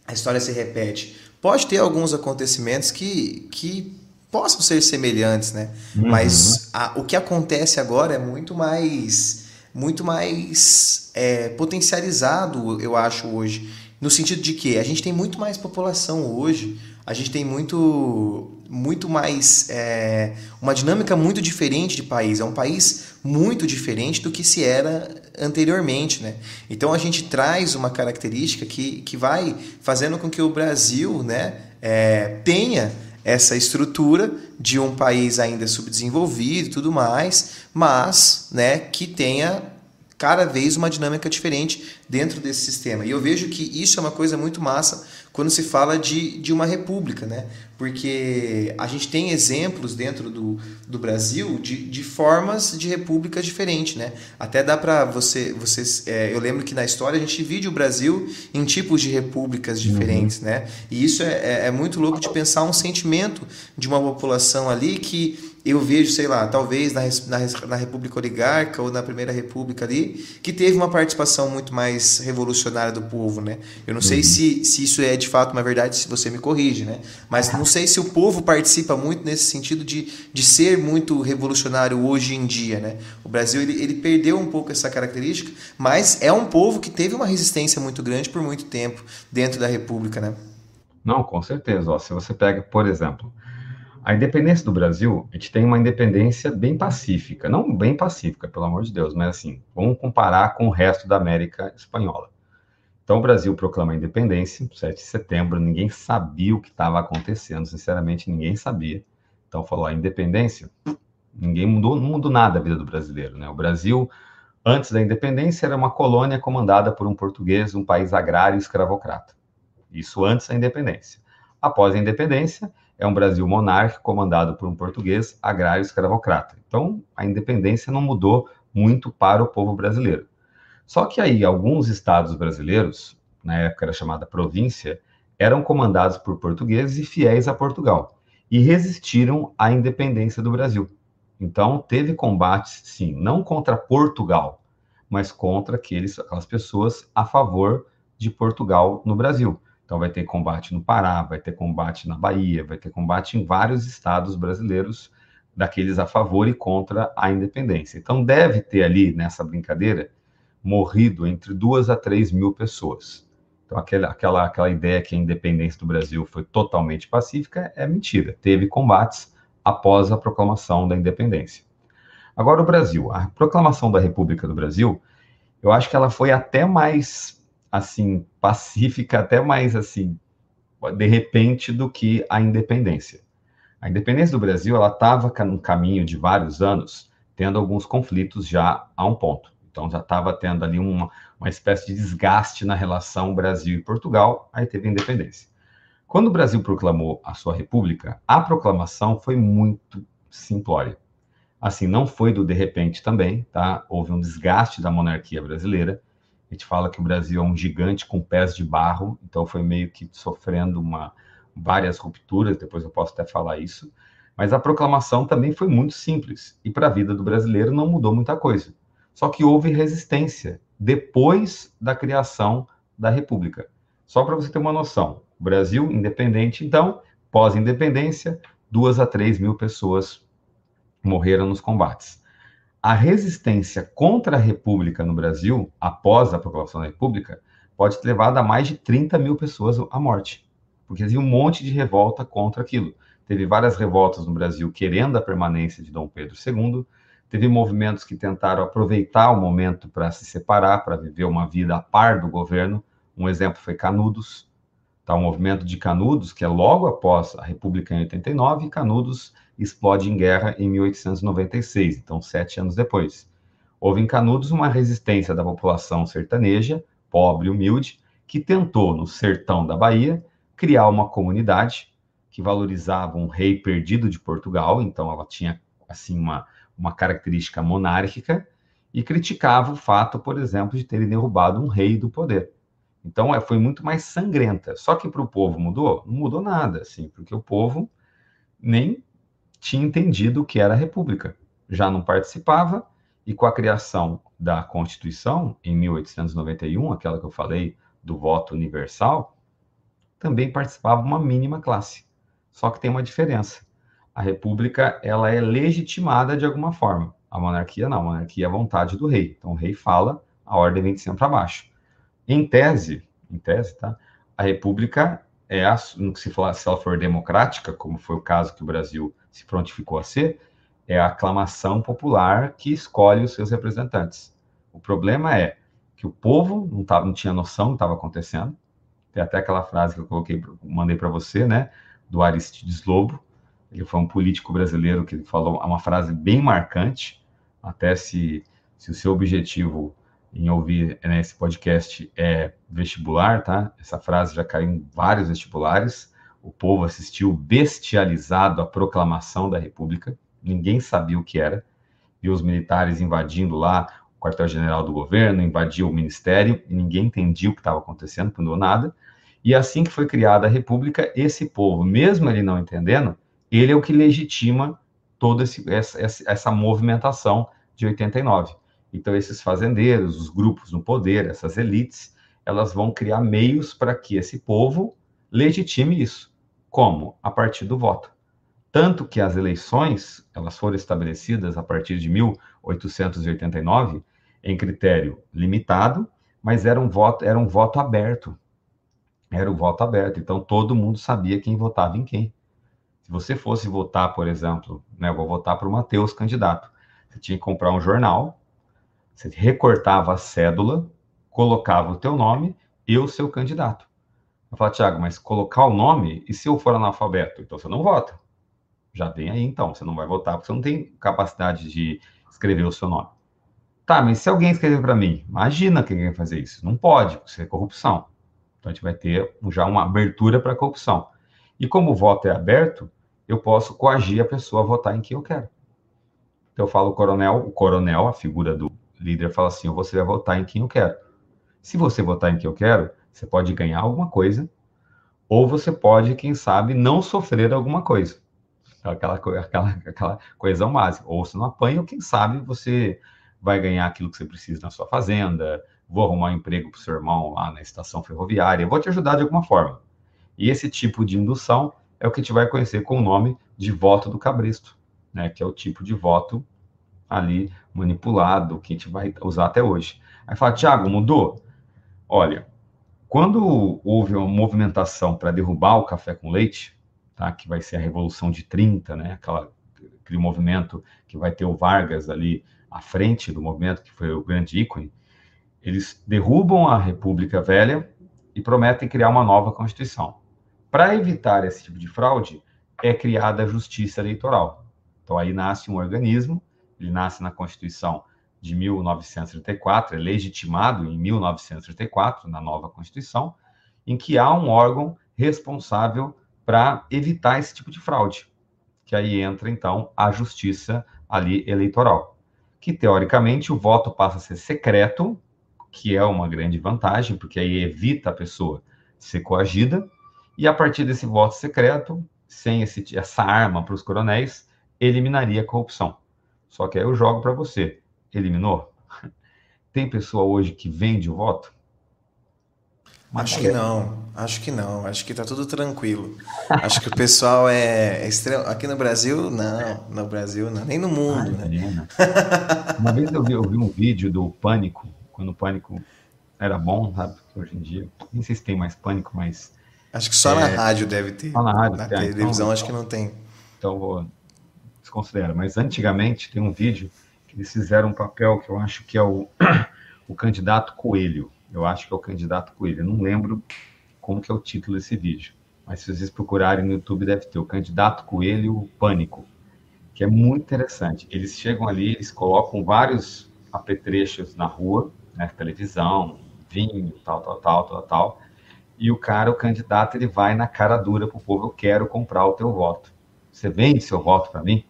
a história se repete. Pode ter alguns acontecimentos que, que possam ser semelhantes, né? Uhum. Mas a, o que acontece agora é muito mais muito mais é, potencializado, eu acho, hoje. No sentido de que a gente tem muito mais população hoje a gente tem muito muito mais é, uma dinâmica muito diferente de país é um país muito diferente do que se era anteriormente né então a gente traz uma característica que, que vai fazendo com que o Brasil né é, tenha essa estrutura de um país ainda subdesenvolvido e tudo mais mas né que tenha cada vez uma dinâmica diferente dentro desse sistema. E eu vejo que isso é uma coisa muito massa quando se fala de, de uma república, né? Porque a gente tem exemplos dentro do, do Brasil de, de formas de repúblicas diferentes, né? Até dá para você, vocês, é, eu lembro que na história a gente divide o Brasil em tipos de repúblicas diferentes, uhum. né? E isso é, é, é muito louco de pensar um sentimento de uma população ali que eu vejo, sei lá, talvez na, na, na, República Oligarca ou na Primeira República ali, que teve uma participação muito mais revolucionária do povo, né? Eu não uhum. sei se, se isso é de fato uma verdade, se você me corrige, né? Mas não sei se o povo participa muito nesse sentido de, de ser muito revolucionário hoje em dia, né? O Brasil, ele, ele perdeu um pouco essa característica, mas é um povo que teve uma resistência muito grande por muito tempo dentro da República, né? Não, com certeza. Ó, se você pega, por exemplo, a independência do Brasil, a gente tem uma independência bem pacífica, não bem pacífica, pelo amor de Deus, mas assim, vamos comparar com o resto da América Espanhola. Então, o Brasil proclama a independência, 7 de setembro, ninguém sabia o que estava acontecendo, sinceramente, ninguém sabia. Então, falou a independência, ninguém mudou, não mudou nada a vida do brasileiro, né? O Brasil, antes da independência, era uma colônia comandada por um português, um país agrário escravocrata. Isso antes da independência. Após a independência, é um Brasil monárquico comandado por um português agrário escravocrata. Então, a independência não mudou muito para o povo brasileiro. Só que aí, alguns estados brasileiros, na época era chamada província, eram comandados por portugueses e fiéis a Portugal, e resistiram à independência do Brasil. Então, teve combates, sim, não contra Portugal, mas contra aqueles, aquelas pessoas a favor de Portugal no Brasil. Então, vai ter combate no Pará, vai ter combate na Bahia, vai ter combate em vários estados brasileiros, daqueles a favor e contra a independência. Então, deve ter ali, nessa brincadeira, morrido entre duas a três mil pessoas. Então, aquela, aquela, aquela ideia que a independência do Brasil foi totalmente pacífica é mentira. Teve combates após a proclamação da independência. Agora, o Brasil. A proclamação da República do Brasil, eu acho que ela foi até mais assim pacífica, até mais assim de repente do que a independência. A independência do Brasil ela estava no caminho de vários anos, tendo alguns conflitos já a um ponto. Então já estava tendo ali uma, uma espécie de desgaste na relação Brasil e Portugal, aí teve a independência. Quando o Brasil proclamou a sua república, a proclamação foi muito simplória. Assim, não foi do de repente também, tá? Houve um desgaste da monarquia brasileira. A gente fala que o Brasil é um gigante com pés de barro, então foi meio que sofrendo uma, várias rupturas, depois eu posso até falar isso. Mas a proclamação também foi muito simples e para a vida do brasileiro não mudou muita coisa. Só que houve resistência depois da criação da República. Só para você ter uma noção, o Brasil independente, então, pós-independência, duas a três mil pessoas morreram nos combates. A resistência contra a República no Brasil, após a proclamação da República, pode ter levado a mais de 30 mil pessoas à morte, porque havia um monte de revolta contra aquilo. Teve várias revoltas no Brasil querendo a permanência de Dom Pedro II, teve movimentos que tentaram aproveitar o momento para se separar, para viver uma vida a par do governo. Um exemplo foi Canudos, tá? o movimento de Canudos, que é logo após a República em 89, e Canudos explode em guerra em 1896, então sete anos depois. Houve em Canudos uma resistência da população sertaneja, pobre e humilde, que tentou, no sertão da Bahia, criar uma comunidade que valorizava um rei perdido de Portugal, então ela tinha assim uma, uma característica monárquica, e criticava o fato, por exemplo, de terem derrubado um rei do poder. Então, é, foi muito mais sangrenta. Só que para o povo mudou? Não mudou nada, assim, porque o povo nem tinha entendido o que era a república. Já não participava, e com a criação da Constituição, em 1891, aquela que eu falei do voto universal, também participava uma mínima classe. Só que tem uma diferença. A república, ela é legitimada de alguma forma. A monarquia não, a monarquia é a vontade do rei. Então o rei fala, a ordem vem de cima para baixo. Em tese, em tese, tá? A república é a, se, for, se ela for democrática, como foi o caso que o Brasil se prontificou a ser, é a aclamação popular que escolhe os seus representantes. O problema é que o povo não, tava, não tinha noção do que estava acontecendo. Tem até aquela frase que eu coloquei, mandei para você, né, do Aristides Lobo. Ele foi um político brasileiro que falou uma frase bem marcante. Até se, se o seu objetivo em ouvir né, esse podcast é vestibular, tá? Essa frase já caiu em vários vestibulares. O povo assistiu bestializado à proclamação da República, ninguém sabia o que era, e os militares invadindo lá o quartel-general do governo, invadiu o ministério, e ninguém entendia o que estava acontecendo, não deu nada. E assim que foi criada a República, esse povo, mesmo ele não entendendo, ele é o que legitima toda esse, essa, essa movimentação de 89. Então, esses fazendeiros, os grupos no poder, essas elites, elas vão criar meios para que esse povo legitime isso. Como? A partir do voto. Tanto que as eleições, elas foram estabelecidas a partir de 1889 em critério limitado, mas era um voto, era um voto aberto. Era o um voto aberto, então todo mundo sabia quem votava em quem. Se você fosse votar, por exemplo, né, eu vou votar para o Matheus candidato, você tinha que comprar um jornal, você recortava a cédula, colocava o teu nome e o seu candidato. Eu falo, Tiago, mas colocar o nome, e se eu for analfabeto? Então você não vota. Já vem aí, então. Você não vai votar porque você não tem capacidade de escrever o seu nome. Tá, mas se alguém escrever para mim, imagina quem vai fazer isso. Não pode, isso é corrupção. Então a gente vai ter já uma abertura para corrupção. E como o voto é aberto, eu posso coagir a pessoa a votar em quem eu quero. Então eu falo o coronel, o coronel, a figura do líder fala assim: você vai votar em quem eu quero. Se você votar em quem eu quero, você pode ganhar alguma coisa, ou você pode, quem sabe, não sofrer alguma coisa. Aquela, aquela, aquela coesão básica. Ou você não apanha, ou quem sabe você vai ganhar aquilo que você precisa na sua fazenda, vou arrumar um emprego para o seu irmão lá na estação ferroviária, vou te ajudar de alguma forma. E esse tipo de indução é o que a gente vai conhecer com o nome de voto do cabresto, né? que é o tipo de voto ali manipulado, que a gente vai usar até hoje. Aí fala, Tiago, mudou? Olha, quando houve uma movimentação para derrubar o café com leite, tá, que vai ser a Revolução de 30, né, aquela, aquele movimento que vai ter o Vargas ali à frente do movimento, que foi o grande ícone, eles derrubam a República Velha e prometem criar uma nova Constituição. Para evitar esse tipo de fraude, é criada a Justiça Eleitoral. Então aí nasce um organismo ele nasce na Constituição de 1934, é legitimado em 1934, na nova Constituição, em que há um órgão responsável para evitar esse tipo de fraude. Que aí entra, então, a Justiça, ali eleitoral. Que teoricamente o voto passa a ser secreto, que é uma grande vantagem, porque aí evita a pessoa ser coagida, e a partir desse voto secreto, sem esse, essa arma para os coronéis, eliminaria a corrupção. Só que aí eu jogo para você: eliminou? Tem pessoa hoje que vende o voto? Acho que não, acho que não, acho que tá tudo tranquilo. Acho que o pessoal é, extremo. Aqui no Brasil, não, no Brasil não, nem no mundo, Ai, né? Uma vez eu vi, eu vi um vídeo do Pânico, quando o Pânico era bom, sabe? Hoje em dia, nem sei se tem mais Pânico, mas. Acho que só é, na rádio deve ter. Só na rádio, na tem. televisão então, acho que não tem. Então vou desconsiderar. Mas antigamente tem um vídeo eles fizeram um papel que eu acho que é o, o candidato Coelho eu acho que é o candidato Coelho. Eu não lembro como que é o título desse vídeo. Mas se vocês procurarem no YouTube, deve ter o candidato Coelho Pânico, que é muito interessante. Eles chegam ali, eles colocam vários apetrechos na rua, né, televisão, vinho, tal, tal, tal, tal, tal. E o cara, o candidato, ele vai na cara dura pro povo, eu quero comprar o teu voto. Você vende seu voto para mim?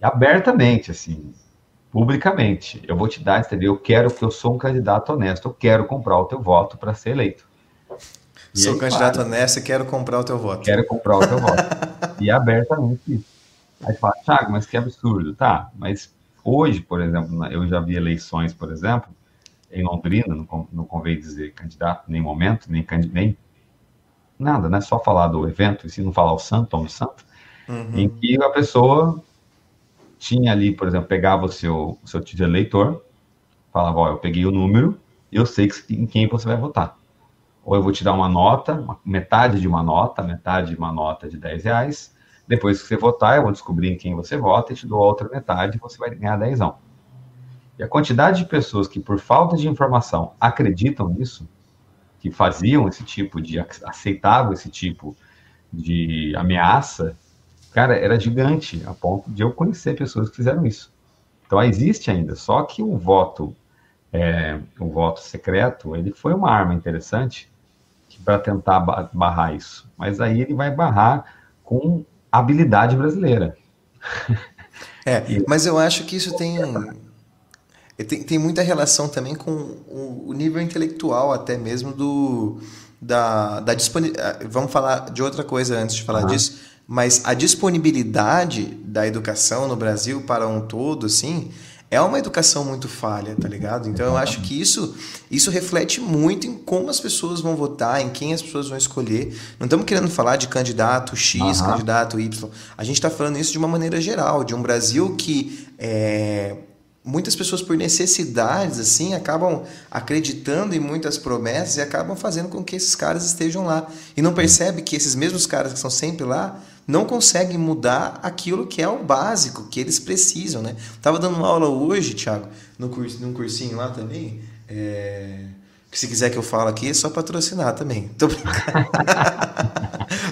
E abertamente, assim, publicamente. Eu vou te dar, entendeu? Eu quero que eu sou um candidato honesto, eu quero comprar o teu voto para ser eleito. E sou aí, candidato claro, honesto e quero comprar o teu voto. Quero comprar o teu voto. E abertamente isso. Aí fala, Thiago, mas que absurdo. Tá, mas hoje, por exemplo, eu já vi eleições, por exemplo, em Londrina, não, não convém dizer candidato, nem momento, nem, nem nada, né? Só falar do evento, e se não falar o santo, o santo, uhum. em que a pessoa tinha ali, por exemplo, pegava o seu, o seu título eleitor, falava, ó, eu peguei o número, eu sei que, em quem você vai votar. Ou eu vou te dar uma nota, uma, metade de uma nota, metade de uma nota de 10 reais, depois que você votar, eu vou descobrir em quem você vota e te dou a outra metade e você vai ganhar 10. E a quantidade de pessoas que, por falta de informação, acreditam nisso, que faziam esse tipo de, aceitavam esse tipo de ameaça, cara, era gigante, a ponto de eu conhecer pessoas que fizeram isso. Então, existe ainda, só que o voto, é, o voto secreto, ele foi uma arma interessante para tentar barrar isso. Mas aí ele vai barrar com habilidade brasileira. É, mas eu acho que isso tem, tem, tem muita relação também com o, nível intelectual, até mesmo do da, da disponibilidade. Vamos falar de outra coisa antes de falar uhum. disso mas a disponibilidade da educação no Brasil para um todo, assim, é uma educação muito falha, tá ligado? Então eu acho que isso, isso reflete muito em como as pessoas vão votar, em quem as pessoas vão escolher. Não estamos querendo falar de candidato X, uhum. candidato Y. A gente está falando isso de uma maneira geral, de um Brasil que é, muitas pessoas por necessidades assim acabam acreditando em muitas promessas e acabam fazendo com que esses caras estejam lá e não percebe que esses mesmos caras que estão sempre lá não conseguem mudar aquilo que é o básico que eles precisam, né? Tava dando uma aula hoje, Thiago, no curso, num cursinho lá também, é... que se quiser que eu fale aqui é só patrocinar também. Tô brincando.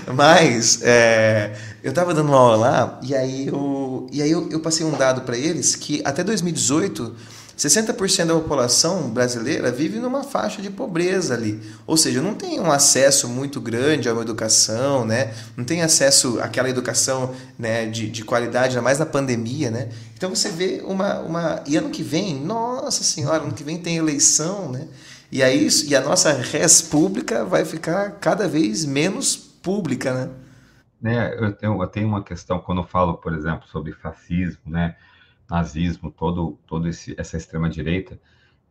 Mas é... eu tava dando uma aula lá e aí eu, e aí eu, eu passei um dado para eles que até 2018 60% da população brasileira vive numa faixa de pobreza ali. Ou seja, não tem um acesso muito grande a uma educação, né? não tem acesso àquela educação né, de, de qualidade, ainda mais na pandemia. Né? Então você vê uma, uma. E ano que vem, nossa senhora, ano que vem tem eleição, né? E, aí, e a nossa res pública vai ficar cada vez menos pública, né? né eu, tenho, eu tenho uma questão, quando eu falo, por exemplo, sobre fascismo, né? Nazismo, todo, todo esse, essa extrema-direita,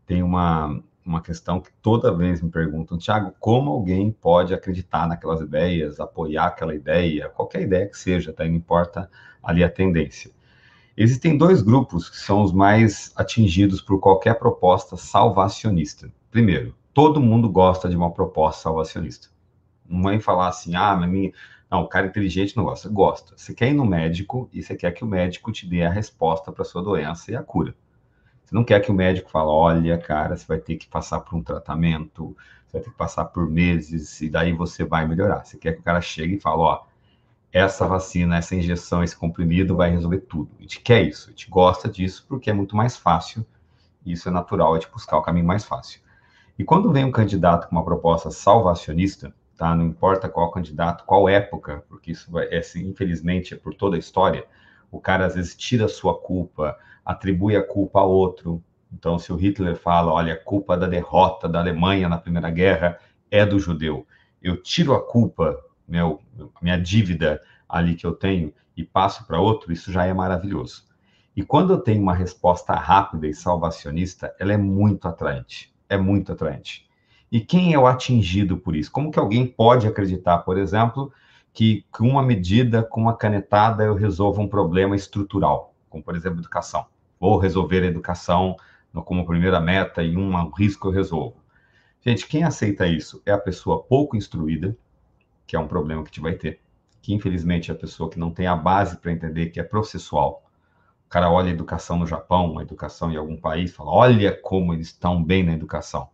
tem uma, uma questão que toda vez me perguntam, Tiago, como alguém pode acreditar naquelas ideias, apoiar aquela ideia, qualquer ideia que seja, tá? não importa ali a tendência. Existem dois grupos que são os mais atingidos por qualquer proposta salvacionista. Primeiro, todo mundo gosta de uma proposta salvacionista. Não vai falar assim, ah, minha, não, o cara inteligente não gosta. Gosta. Você quer ir no médico e você quer que o médico te dê a resposta para sua doença e a cura. Você não quer que o médico fale, olha, cara, você vai ter que passar por um tratamento, você vai ter que passar por meses e daí você vai melhorar. Você quer que o cara chegue e fale, ó, essa vacina, essa injeção, esse comprimido vai resolver tudo. A gente quer isso, a gente gosta disso porque é muito mais fácil, e isso é natural, é de buscar o caminho mais fácil. E quando vem um candidato com uma proposta salvacionista, tá? Não importa qual candidato, qual época, porque isso vai, é, assim, infelizmente, é por toda a história. o cara às vezes tira a sua culpa, atribui a culpa a outro. Então, se o Hitler fala, olha, a culpa da derrota da Alemanha na Primeira Guerra é do judeu, eu tiro a culpa, meu, minha dívida ali que eu tenho e passo para outro, isso já é maravilhoso. E quando eu tenho uma resposta rápida e salvacionista, ela é muito atraente. É muito atraente. E quem é o atingido por isso? Como que alguém pode acreditar, por exemplo, que com uma medida, com uma canetada, eu resolvo um problema estrutural, como por exemplo educação. Vou resolver a educação como primeira meta e um risco eu resolvo. Gente, quem aceita isso é a pessoa pouco instruída, que é um problema que gente vai ter, que infelizmente é a pessoa que não tem a base para entender que é processual. O cara olha a educação no Japão, a educação em algum país, fala: olha como eles estão bem na educação.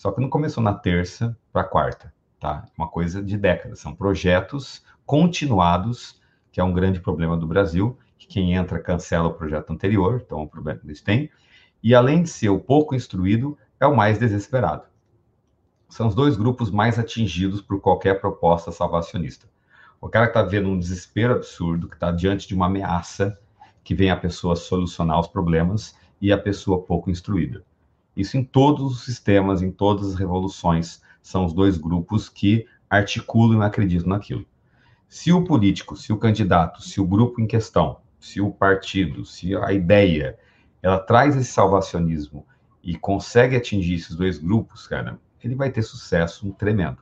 Só que não começou na terça para quarta tá? Uma coisa de décadas. São projetos continuados, que é um grande problema do Brasil, que quem entra cancela o projeto anterior, então é um problema que eles têm. E além de ser o pouco instruído, é o mais desesperado. São os dois grupos mais atingidos por qualquer proposta salvacionista. O cara que está vendo um desespero absurdo, que está diante de uma ameaça, que vem a pessoa solucionar os problemas, e a pessoa pouco instruída. Isso em todos os sistemas, em todas as revoluções, são os dois grupos que articulam e acreditam naquilo. Se o político, se o candidato, se o grupo em questão, se o partido, se a ideia, ela traz esse salvacionismo e consegue atingir esses dois grupos, cara, ele vai ter sucesso tremendo.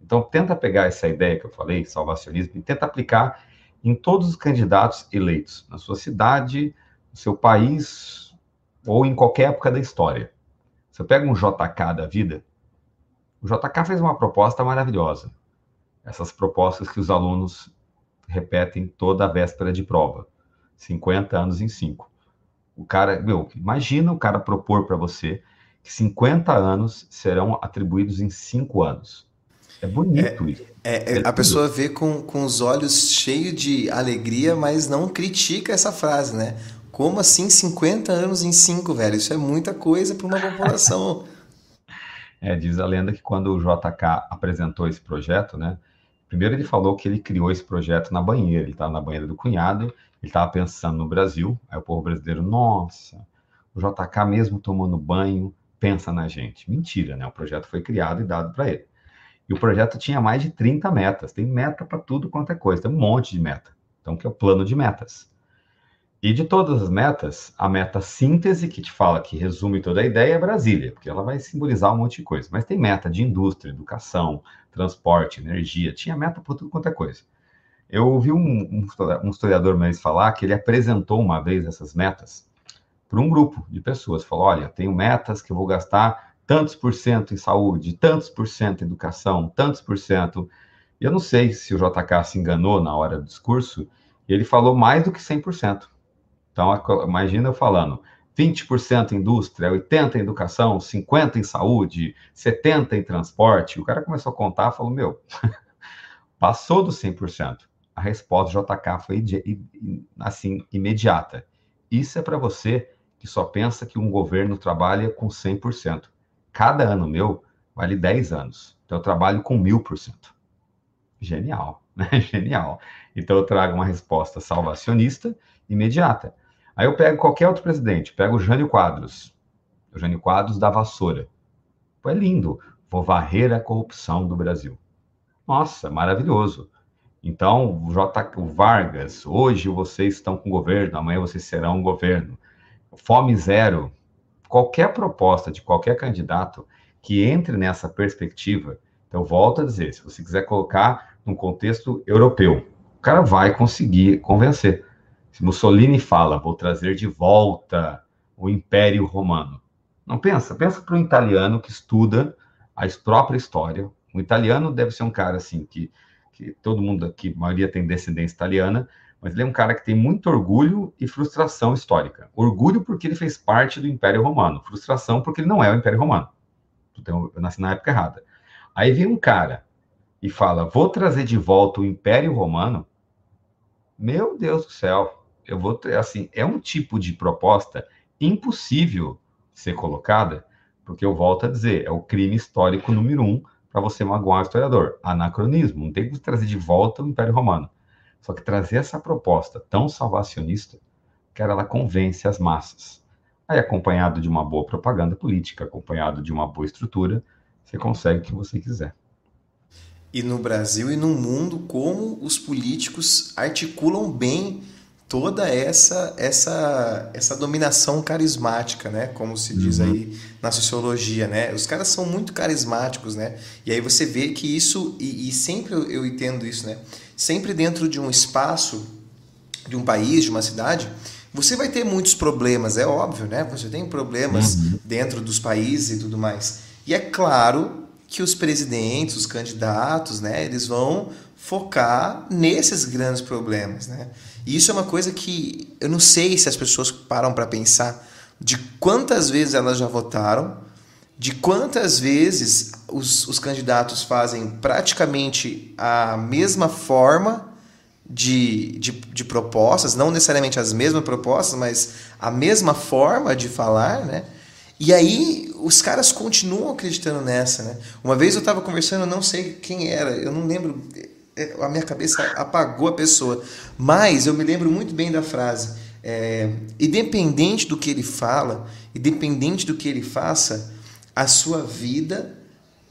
Então, tenta pegar essa ideia que eu falei, salvacionismo, e tenta aplicar em todos os candidatos eleitos, na sua cidade, no seu país ou em qualquer época da história. Você pega um JK da vida, o JK fez uma proposta maravilhosa. Essas propostas que os alunos repetem toda a véspera de prova. 50 anos em 5. O cara, meu, imagina o cara propor para você que 50 anos serão atribuídos em 5 anos. É bonito é, isso. É, é, a pessoa vê com, com os olhos cheios de alegria, mas não critica essa frase, né? Como assim 50 anos em 5, velho? Isso é muita coisa para uma população. É, diz a lenda que quando o JK apresentou esse projeto, né? Primeiro ele falou que ele criou esse projeto na banheira, ele estava na banheira do cunhado, ele estava pensando no Brasil, aí o povo brasileiro, nossa, o JK mesmo tomando banho, pensa na gente. Mentira, né? O projeto foi criado e dado para ele. E o projeto tinha mais de 30 metas, tem meta para tudo quanto é coisa, tem um monte de meta. Então, que é o plano de metas. E de todas as metas, a meta síntese, que te fala que resume toda a ideia, é Brasília, porque ela vai simbolizar um monte de coisa. Mas tem meta de indústria, educação, transporte, energia, tinha meta por tudo quanto é coisa. Eu ouvi um, um, historiador mais falar que ele apresentou uma vez essas metas para um grupo de pessoas. Falou: olha, tenho metas que eu vou gastar tantos por cento em saúde, tantos por cento em educação, tantos por cento. Eu não sei se o JK se enganou na hora do discurso, ele falou mais do que 100%. Então, imagina eu falando 20% em indústria, 80% em educação, 50% em saúde, 70% em transporte. O cara começou a contar e falou: Meu, passou dos 100%. A resposta do JK foi assim, imediata. Isso é para você que só pensa que um governo trabalha com 100%. Cada ano meu vale 10 anos. Então eu trabalho com 1000%. Genial, né? Genial. Então eu trago uma resposta salvacionista imediata. Aí eu pego qualquer outro presidente, pego o Jânio Quadros, o Jânio Quadros da vassoura. Pô, é lindo. Vou varrer a corrupção do Brasil. Nossa, maravilhoso. Então, o, J, Vargas, hoje vocês estão com o governo, amanhã vocês serão um governo. Fome zero. Qualquer proposta de qualquer candidato que entre nessa perspectiva, então volto a dizer, se você quiser colocar num contexto europeu, o cara vai conseguir convencer. Mussolini fala, vou trazer de volta o Império Romano. Não pensa, pensa para um italiano que estuda a própria história. O italiano deve ser um cara assim que, que todo mundo aqui, a maioria tem descendência italiana, mas ele é um cara que tem muito orgulho e frustração histórica. Orgulho porque ele fez parte do Império Romano, frustração porque ele não é o Império Romano. Então, eu nasci na época errada. Aí vem um cara e fala: vou trazer de volta o Império Romano. Meu Deus do céu, eu vou ter, assim, é um tipo de proposta impossível ser colocada, porque eu volto a dizer, é o crime histórico número um para você magoar o historiador. Anacronismo, não tem que trazer de volta o Império Romano. Só que trazer essa proposta tão salvacionista, que ela convence as massas. Aí, acompanhado de uma boa propaganda política, acompanhado de uma boa estrutura, você consegue o que você quiser. E no Brasil e no mundo, como os políticos articulam bem toda essa essa essa dominação carismática, né? Como se diz uhum. aí na sociologia, né? Os caras são muito carismáticos, né? E aí você vê que isso e, e sempre eu, entendo isso, né? Sempre dentro de um espaço, de um país, de uma cidade, você vai ter muitos problemas, é óbvio, né? Você tem problemas uhum. dentro dos países e tudo mais. E é claro que os presidentes, os candidatos, né? Eles vão focar nesses grandes problemas, né? E isso é uma coisa que eu não sei se as pessoas param para pensar de quantas vezes elas já votaram, de quantas vezes os, os candidatos fazem praticamente a mesma forma de, de, de, propostas, não necessariamente as mesmas propostas, mas a mesma forma de falar, né? E aí os caras continuam acreditando nessa, né? Uma vez eu estava conversando, não sei quem era, eu não lembro, a minha cabeça apagou a pessoa. Mas eu me lembro muito bem da frase. É, independente do que ele fala, independente do que ele faça, a sua vida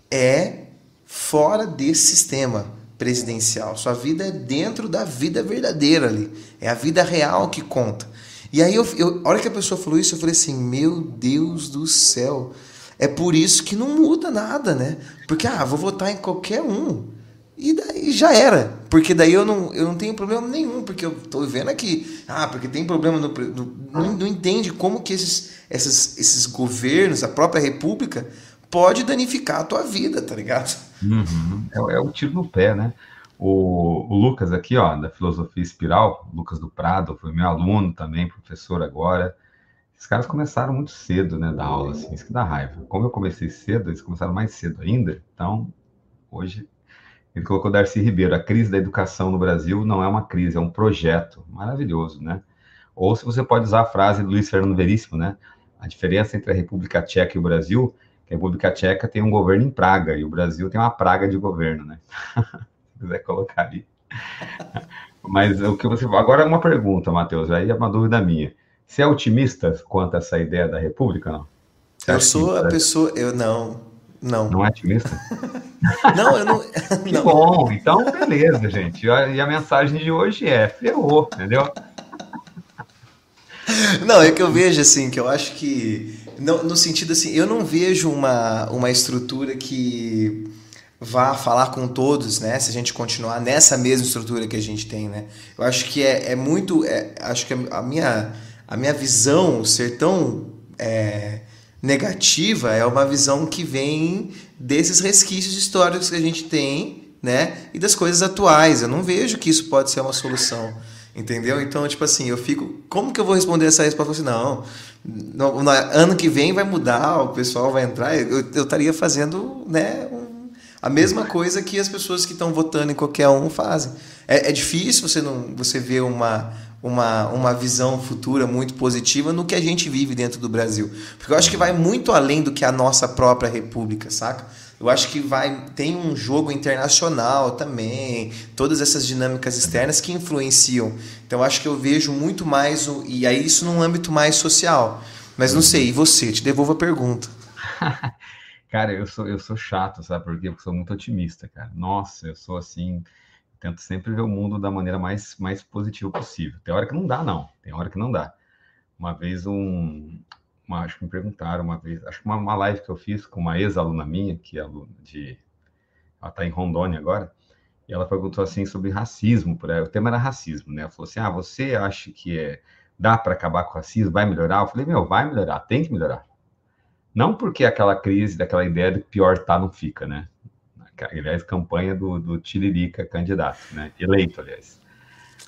é fora desse sistema presidencial. Sua vida é dentro da vida verdadeira ali. É a vida real que conta. E aí, eu, eu, a hora que a pessoa falou isso, eu falei assim: Meu Deus do céu. É por isso que não muda nada, né? Porque, ah, vou votar em qualquer um. E daí já era. Porque daí eu não, eu não tenho problema nenhum, porque eu tô vendo aqui. Ah, porque tem problema no. no não, não entende como que esses, esses, esses governos, a própria república, pode danificar a tua vida, tá ligado? Uhum. É, é o tiro no pé, né? O, o, Lucas aqui, ó, da Filosofia Espiral, Lucas do Prado, foi meu aluno também, professor agora. Esses caras começaram muito cedo, né, da aula, assim, isso que dá raiva. Como eu comecei cedo, eles começaram mais cedo ainda, então hoje ele colocou Darcy Ribeiro, a crise da educação no Brasil não é uma crise, é um projeto. Maravilhoso, né? Ou se você pode usar a frase do Luiz Fernando Veríssimo, né? A diferença entre a República Tcheca e o Brasil, que a República Tcheca tem um governo em praga e o Brasil tem uma praga de governo, né? se quiser colocar ali. Mas o que você agora é uma pergunta, Matheus, aí é uma dúvida minha. Você é otimista quanto a essa ideia da República, não? Você eu sou a pessoa, eu não, não. Não é otimista? não, eu não. Que não. bom, então beleza, gente. E a mensagem de hoje é: ferrou, entendeu? Não, é que eu vejo assim, que eu acho que. No, no sentido assim, eu não vejo uma, uma estrutura que vá falar com todos, né? Se a gente continuar nessa mesma estrutura que a gente tem, né? Eu acho que é, é muito. É, acho que a minha, a minha visão ser tão. É, negativa é uma visão que vem desses resquícios históricos que a gente tem, né? E das coisas atuais. Eu não vejo que isso pode ser uma solução. Entendeu? Então, tipo assim, eu fico. Como que eu vou responder essa resposta? Assim, não, no, no, ano que vem vai mudar, o pessoal vai entrar. Eu, eu estaria fazendo né, um, a mesma coisa que as pessoas que estão votando em qualquer um fazem. É, é difícil você, não, você ver uma, uma, uma visão futura muito positiva no que a gente vive dentro do Brasil. Porque eu acho que vai muito além do que a nossa própria república, saca? Eu acho que vai tem um jogo internacional também, todas essas dinâmicas externas que influenciam. Então acho que eu vejo muito mais o, e aí isso num âmbito mais social. Mas não sei, e você? Te devolvo a pergunta. cara, eu sou eu sou chato, sabe? Porque eu sou muito otimista, cara. Nossa, eu sou assim, tento sempre ver o mundo da maneira mais, mais positiva possível. Tem hora que não dá, não. Tem hora que não dá. Uma vez um. Uma, acho que me perguntaram uma vez, acho que uma, uma live que eu fiz com uma ex-aluna minha, que é aluna de. Ela está em Rondônia agora, e ela perguntou assim sobre racismo. Por O tema era racismo, né? Ela falou assim: ah, você acha que é, dá para acabar com o racismo? Vai melhorar? Eu falei: meu, vai melhorar, tem que melhorar. Não porque aquela crise, daquela ideia de que pior tá, não fica, né? Aliás, campanha do, do Tiririca candidato, né? Eleito, aliás.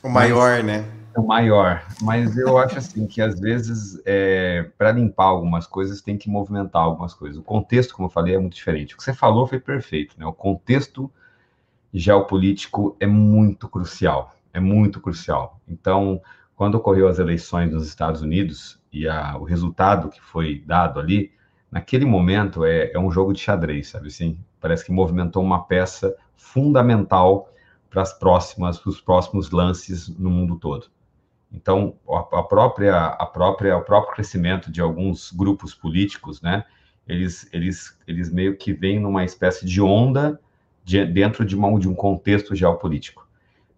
O maior, mas, né? O maior. Mas eu acho assim que às vezes, é, para limpar algumas coisas, tem que movimentar algumas coisas. O contexto, como eu falei, é muito diferente. O que você falou foi perfeito, né? O contexto geopolítico é muito crucial. É muito crucial. Então, quando ocorreu as eleições nos Estados Unidos e a, o resultado que foi dado ali, naquele momento é, é um jogo de xadrez, sabe assim? Parece que movimentou uma peça fundamental para as próximas, os próximos lances no mundo todo. Então, a, própria, a própria, o próprio crescimento de alguns grupos políticos, né, eles, eles, eles meio que vêm numa espécie de onda de, dentro de, uma, de um contexto geopolítico.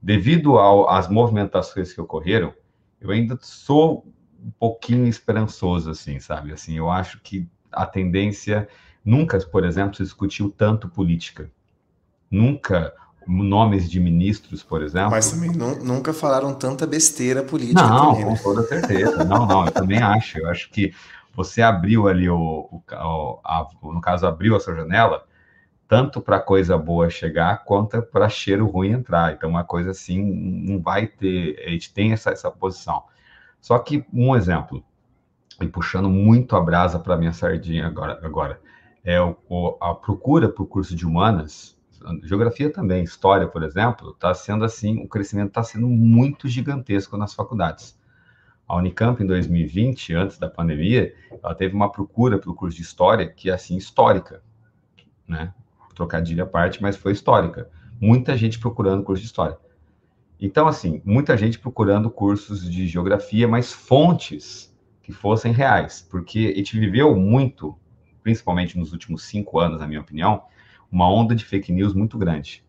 Devido às movimentações que ocorreram, eu ainda sou um pouquinho esperançoso, assim, sabe? Assim, eu acho que a tendência nunca, por exemplo, se discutiu tanto política. Nunca nomes de ministros, por exemplo. Mas também nunca falaram tanta besteira política. Não, também, né? com toda certeza. Não, não, eu também acho. Eu acho que você abriu ali o, o a, no caso abriu a sua janela, tanto para coisa boa chegar quanto para cheiro ruim entrar. Então, uma coisa assim não vai ter. A gente tem essa, essa posição. Só que um exemplo, e puxando muito a brasa para minha sardinha agora, agora é o, a procura por curso de humanas geografia também, história, por exemplo, está sendo assim, o crescimento está sendo muito gigantesco nas faculdades. A Unicamp, em 2020, antes da pandemia, ela teve uma procura pelo curso de História que é, assim, histórica, né? Trocadilho à parte, mas foi histórica. Muita gente procurando curso de História. Então, assim, muita gente procurando cursos de Geografia, mas fontes que fossem reais, porque a gente viveu muito, principalmente nos últimos cinco anos, na minha opinião, uma onda de fake news muito grande.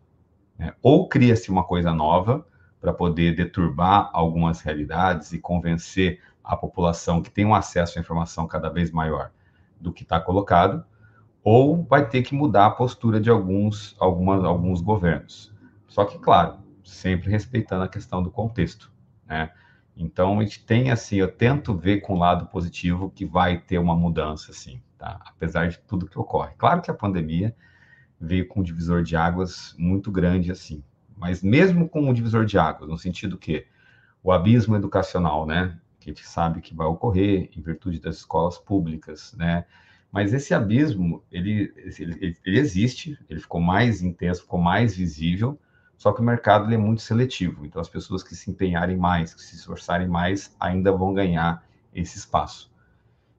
Né? Ou cria-se uma coisa nova para poder deturbar algumas realidades e convencer a população que tem um acesso à informação cada vez maior do que está colocado, ou vai ter que mudar a postura de alguns, algumas, alguns governos. Só que, claro, sempre respeitando a questão do contexto, né? Então, a gente tem, assim, eu tento ver com o lado positivo que vai ter uma mudança, assim, tá? Apesar de tudo que ocorre. Claro que a pandemia veio com um divisor de águas muito grande assim. Mas mesmo com um divisor de águas, no sentido que o abismo educacional, né, que a gente sabe que vai ocorrer em virtude das escolas públicas, né, mas esse abismo, ele, ele, ele existe, ele ficou mais intenso, ficou mais visível, só que o mercado é muito seletivo. Então, as pessoas que se empenharem mais, que se esforçarem mais, ainda vão ganhar esse espaço.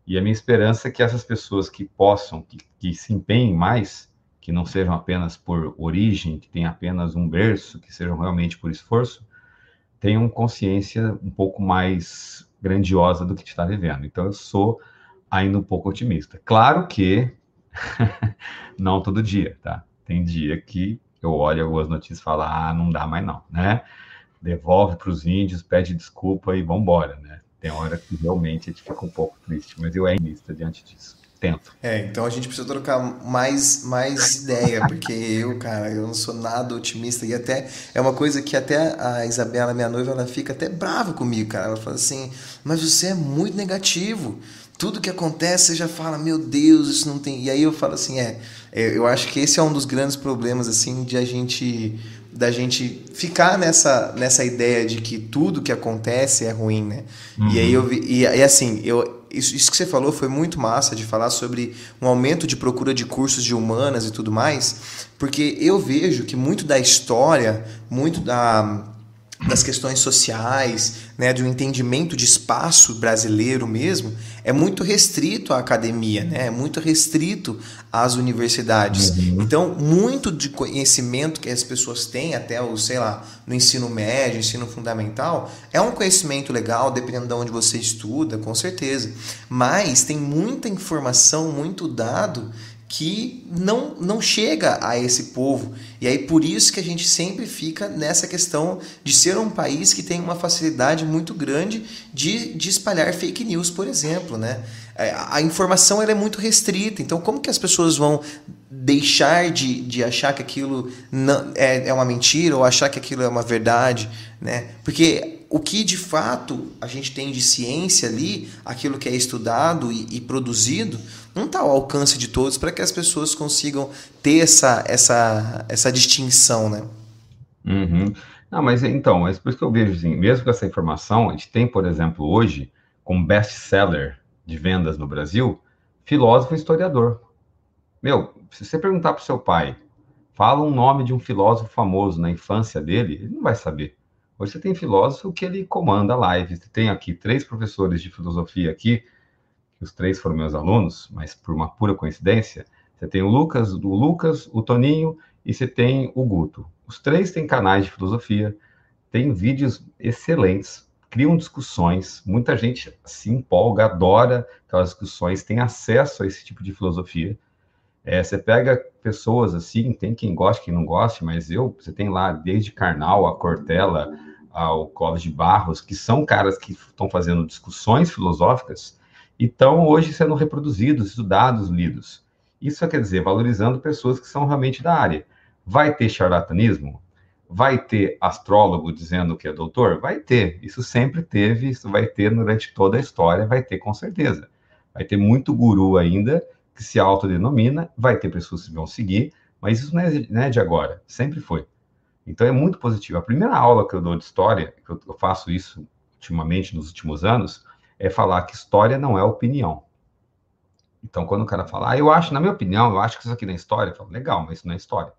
E a minha esperança é que essas pessoas que possam, que, que se empenhem mais, que não sejam apenas por origem, que tenham apenas um berço, que sejam realmente por esforço, tenham consciência um pouco mais grandiosa do que está vivendo. Então, eu sou ainda um pouco otimista. Claro que não todo dia, tá? Tem dia que eu olho algumas notícias e falo, ah, não dá mais não, né? Devolve para os índios, pede desculpa e vamos embora, né? Tem hora que realmente a gente fica um pouco triste, mas eu é otimista diante disso tento. É, então a gente precisa trocar mais, mais ideia, porque eu, cara, eu não sou nada otimista e até é uma coisa que até a Isabela, minha noiva, ela fica até brava comigo, cara. Ela fala assim: "Mas você é muito negativo. Tudo que acontece você já fala: "Meu Deus, isso não tem". E aí eu falo assim: "É, é eu acho que esse é um dos grandes problemas assim de a gente da gente ficar nessa, nessa ideia de que tudo que acontece é ruim, né? Uhum. E aí eu vi, e, e assim, eu isso, isso que você falou foi muito massa de falar sobre um aumento de procura de cursos de humanas e tudo mais, porque eu vejo que muito da história, muito da das questões sociais, né, um entendimento de espaço brasileiro mesmo, é muito restrito à academia, né, é muito restrito às universidades. Uhum. Então, muito de conhecimento que as pessoas têm, até o, sei lá, no ensino médio, ensino fundamental, é um conhecimento legal, dependendo de onde você estuda, com certeza. Mas tem muita informação, muito dado que não, não chega a esse povo. E aí por isso que a gente sempre fica nessa questão de ser um país que tem uma facilidade muito grande de, de espalhar fake news, por exemplo, né? É, a informação ela é muito restrita, então como que as pessoas vão deixar de, de achar que aquilo não, é, é uma mentira ou achar que aquilo é uma verdade, né? Porque o que de fato a gente tem de ciência ali, aquilo que é estudado e, e produzido, não está ao alcance de todos para que as pessoas consigam ter essa, essa, essa distinção, né? Uhum. Mas então, é por isso que eu vejo assim, mesmo com essa informação, a gente tem, por exemplo, hoje, como best-seller de vendas no Brasil, filósofo e historiador. Meu, se você perguntar para o seu pai, fala um nome de um filósofo famoso na infância dele, ele não vai saber. Hoje você tem filósofo que ele comanda a live. Você tem aqui três professores de filosofia aqui, que os três foram meus alunos, mas por uma pura coincidência, você tem o Lucas, o Lucas, o Toninho e você tem o Guto. Os três têm canais de filosofia, têm vídeos excelentes, criam discussões, muita gente se empolga, adora aquelas discussões, tem acesso a esse tipo de filosofia. É, você pega pessoas assim, tem quem goste, quem não goste, mas eu, você tem lá desde Karnal, a Cortella, ao Clóvis de Barros, que são caras que estão fazendo discussões filosóficas estão hoje sendo reproduzidos, estudados, lidos. Isso quer dizer, valorizando pessoas que são realmente da área. Vai ter charlatanismo? Vai ter astrólogo dizendo que é doutor? Vai ter. Isso sempre teve, isso vai ter durante toda a história, vai ter com certeza. Vai ter muito guru ainda que se autodenomina, vai ter pessoas que vão seguir, mas isso não é, não é de agora, sempre foi. Então é muito positivo. A primeira aula que eu dou de história, que eu faço isso ultimamente, nos últimos anos, é falar que história não é opinião. Então, quando o cara fala, ah, eu acho, na minha opinião, eu acho que isso aqui não é história, eu falo, legal, mas isso não é história.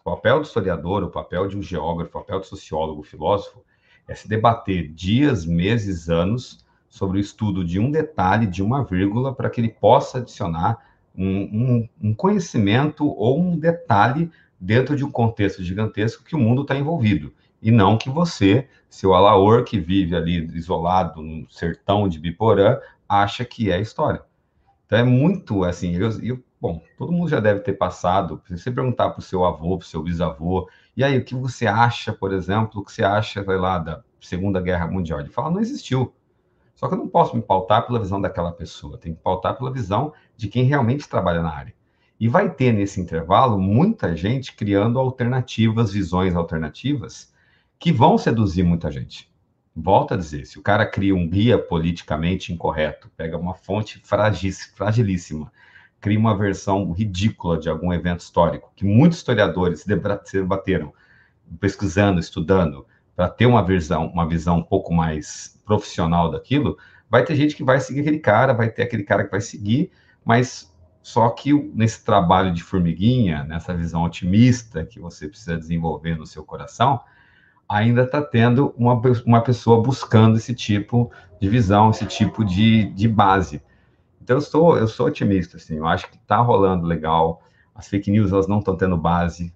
O papel do historiador, o papel de um geógrafo, o papel do sociólogo, filósofo, é se debater dias, meses, anos sobre o estudo de um detalhe, de uma vírgula, para que ele possa adicionar um, um, um conhecimento ou um detalhe dentro de um contexto gigantesco que o mundo está envolvido. E não que você, seu alaor que vive ali isolado no sertão de Biporã, acha que é história. Então é muito assim, eu, eu, bom, todo mundo já deve ter passado, se você perguntar para o seu avô, para o seu bisavô, e aí, o que você acha, por exemplo, o que você acha, lá, da Segunda Guerra Mundial? Ele fala, não existiu. Só que eu não posso me pautar pela visão daquela pessoa, tem que pautar pela visão de quem realmente trabalha na área. E vai ter nesse intervalo muita gente criando alternativas, visões alternativas, que vão seduzir muita gente. Volto a dizer, se o cara cria um guia politicamente incorreto, pega uma fonte fragilíssima, cria uma versão ridícula de algum evento histórico, que muitos historiadores se debateram, pesquisando, estudando, para ter uma visão, uma visão um pouco mais profissional daquilo, vai ter gente que vai seguir aquele cara, vai ter aquele cara que vai seguir, mas só que nesse trabalho de formiguinha, nessa visão otimista que você precisa desenvolver no seu coração, ainda está tendo uma, uma pessoa buscando esse tipo de visão, esse tipo de, de base. Então, eu sou, eu sou otimista, assim, eu acho que está rolando legal, as fake news elas não estão tendo base.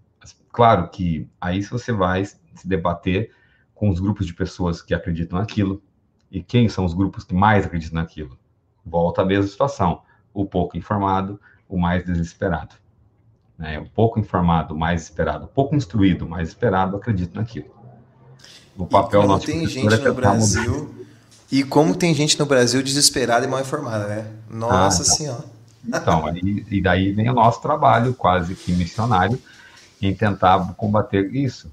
Claro que aí você vai se debater com os grupos de pessoas que acreditam naquilo, e quem são os grupos que mais acreditam naquilo? Volta à mesma situação o pouco informado, o mais desesperado. Né? O pouco informado, o mais esperado. O pouco instruído, o mais esperado, acredito naquilo. O papel nosso tem gente é no Brasil mudar. e como tem gente no Brasil desesperada e mal informada, né? Nossa ah, então. Senhora. Então, e, e daí vem o nosso trabalho, quase que missionário, em tentar combater isso.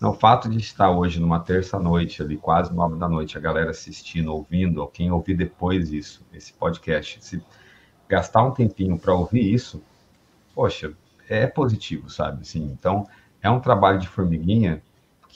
O fato de estar hoje numa terça-noite, ali, quase nove da noite, a galera assistindo, ouvindo, ou quem ouvir depois isso, esse podcast, se gastar um tempinho para ouvir isso, poxa, é positivo, sabe? Assim, então, é um trabalho de formiguinha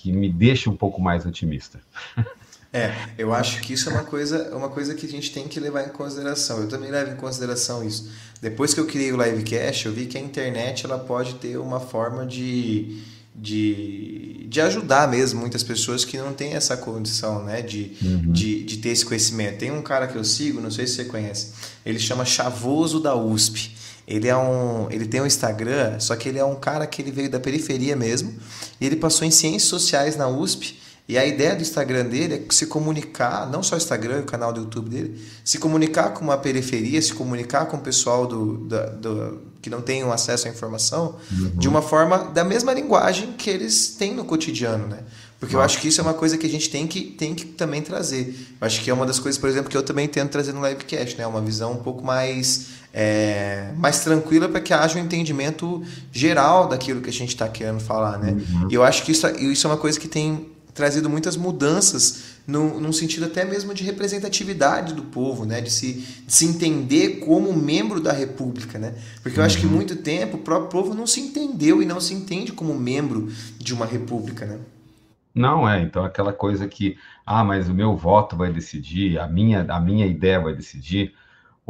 que me deixa um pouco mais otimista. É, eu acho que isso é uma coisa, uma coisa que a gente tem que levar em consideração. Eu também levo em consideração isso. Depois que eu criei o Livecast, eu vi que a internet ela pode ter uma forma de, de, de ajudar mesmo muitas pessoas que não têm essa condição né, de, uhum. de, de ter esse conhecimento. Tem um cara que eu sigo, não sei se você conhece, ele chama Chavoso da USP. Ele é um, ele tem um Instagram, só que ele é um cara que ele veio da periferia mesmo, e ele passou em ciências sociais na USP. E a ideia do Instagram dele é se comunicar, não só o Instagram, o canal do YouTube dele, se comunicar com uma periferia, se comunicar com o pessoal do, do, do que não tem acesso à informação, uhum. de uma forma da mesma linguagem que eles têm no cotidiano, né? Porque Nossa. eu acho que isso é uma coisa que a gente tem que, tem que também trazer. Eu acho que é uma das coisas, por exemplo, que eu também tento trazer no livecast, né? Uma visão um pouco mais, é, mais tranquila para que haja um entendimento geral daquilo que a gente está querendo falar, né? Uhum. E eu acho que isso, isso é uma coisa que tem trazido muitas mudanças no, num sentido até mesmo de representatividade do povo, né? De se, de se entender como membro da república, né? Porque eu uhum. acho que uhum. muito tempo o próprio povo não se entendeu e não se entende como membro de uma república, né? Não é, então aquela coisa que, ah, mas o meu voto vai decidir, a minha, a minha ideia vai decidir.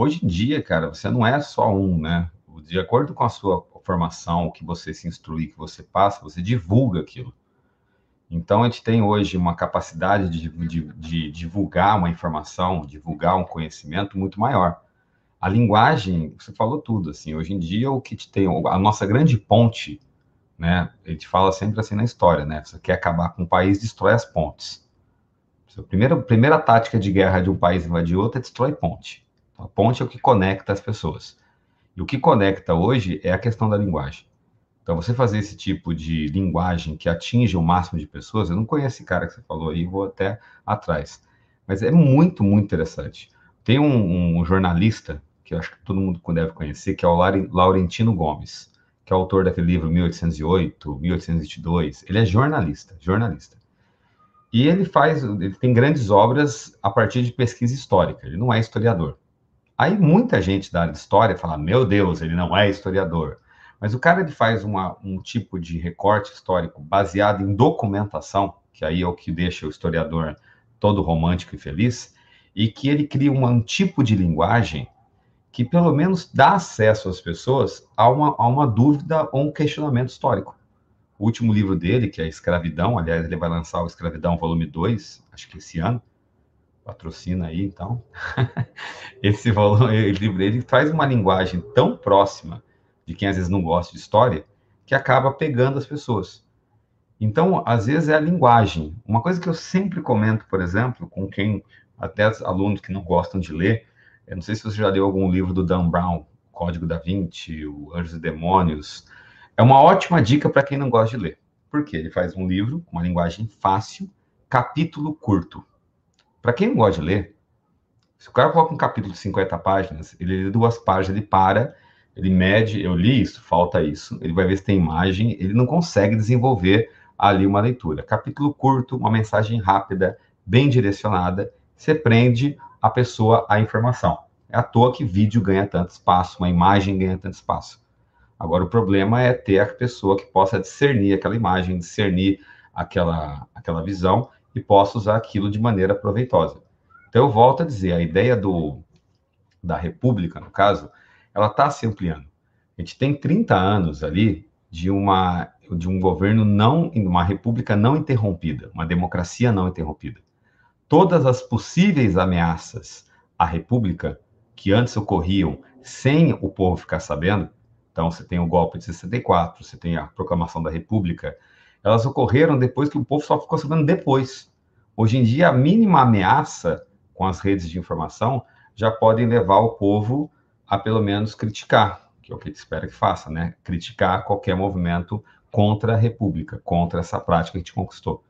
Hoje em dia, cara, você não é só um, né? De acordo com a sua formação, o que você se instrui, que você passa, você divulga aquilo. Então, a gente tem hoje uma capacidade de, de, de divulgar uma informação, divulgar um conhecimento muito maior. A linguagem, você falou tudo, assim, hoje em dia o que tem, a nossa grande ponte né? Ele te fala sempre assim na história, né? Você quer acabar com um país, destrói as pontes. A primeira, primeira tática de guerra de um país invadir outro é destrói ponte. A ponte é o que conecta as pessoas. E o que conecta hoje é a questão da linguagem. Então, você fazer esse tipo de linguagem que atinge o máximo de pessoas, eu não conheço esse cara que você falou aí, vou até atrás. Mas é muito, muito interessante. Tem um, um jornalista, que eu acho que todo mundo deve conhecer, que é o Laurentino Gomes que é autor daquele livro 1808, 1822. Ele é jornalista, jornalista. E ele faz, ele tem grandes obras a partir de pesquisa histórica. Ele não é historiador. Aí muita gente da área de história fala: "Meu Deus, ele não é historiador". Mas o cara ele faz uma, um tipo de recorte histórico baseado em documentação, que aí é o que deixa o historiador todo romântico e feliz, e que ele cria um tipo de linguagem que pelo menos dá acesso às pessoas a uma, a uma dúvida ou um questionamento histórico. O último livro dele, que é Escravidão, aliás, ele vai lançar o Escravidão volume 2, acho que esse ano, patrocina aí, então. esse volume, livro ele traz uma linguagem tão próxima de quem às vezes não gosta de história, que acaba pegando as pessoas. Então, às vezes é a linguagem. Uma coisa que eu sempre comento, por exemplo, com quem, até alunos que não gostam de ler, eu não sei se você já leu algum livro do Dan Brown, Código da Vinci, o Anjos e Demônios. É uma ótima dica para quem não gosta de ler. Porque ele faz um livro com uma linguagem fácil, capítulo curto. Para quem não gosta de ler, se o cara coloca um capítulo de 50 páginas, ele lê duas páginas, ele para, ele mede, eu li isso, falta isso, ele vai ver se tem imagem, ele não consegue desenvolver ali uma leitura. Capítulo curto, uma mensagem rápida, bem direcionada, você prende a pessoa a informação. É à toa que vídeo ganha tanto espaço, uma imagem ganha tanto espaço. Agora, o problema é ter a pessoa que possa discernir aquela imagem, discernir aquela, aquela visão e possa usar aquilo de maneira proveitosa. Então, eu volto a dizer, a ideia do, da república, no caso, ela está se ampliando. A gente tem 30 anos ali de uma de um governo não, uma república não interrompida, uma democracia não interrompida todas as possíveis ameaças à República que antes ocorriam sem o povo ficar sabendo, então você tem o golpe de 64, você tem a proclamação da República, elas ocorreram depois que o povo só ficou sabendo depois. Hoje em dia, a mínima ameaça com as redes de informação já podem levar o povo a pelo menos criticar, que é o que ele espera que faça, né? Criticar qualquer movimento contra a República, contra essa prática que a gente conquistou.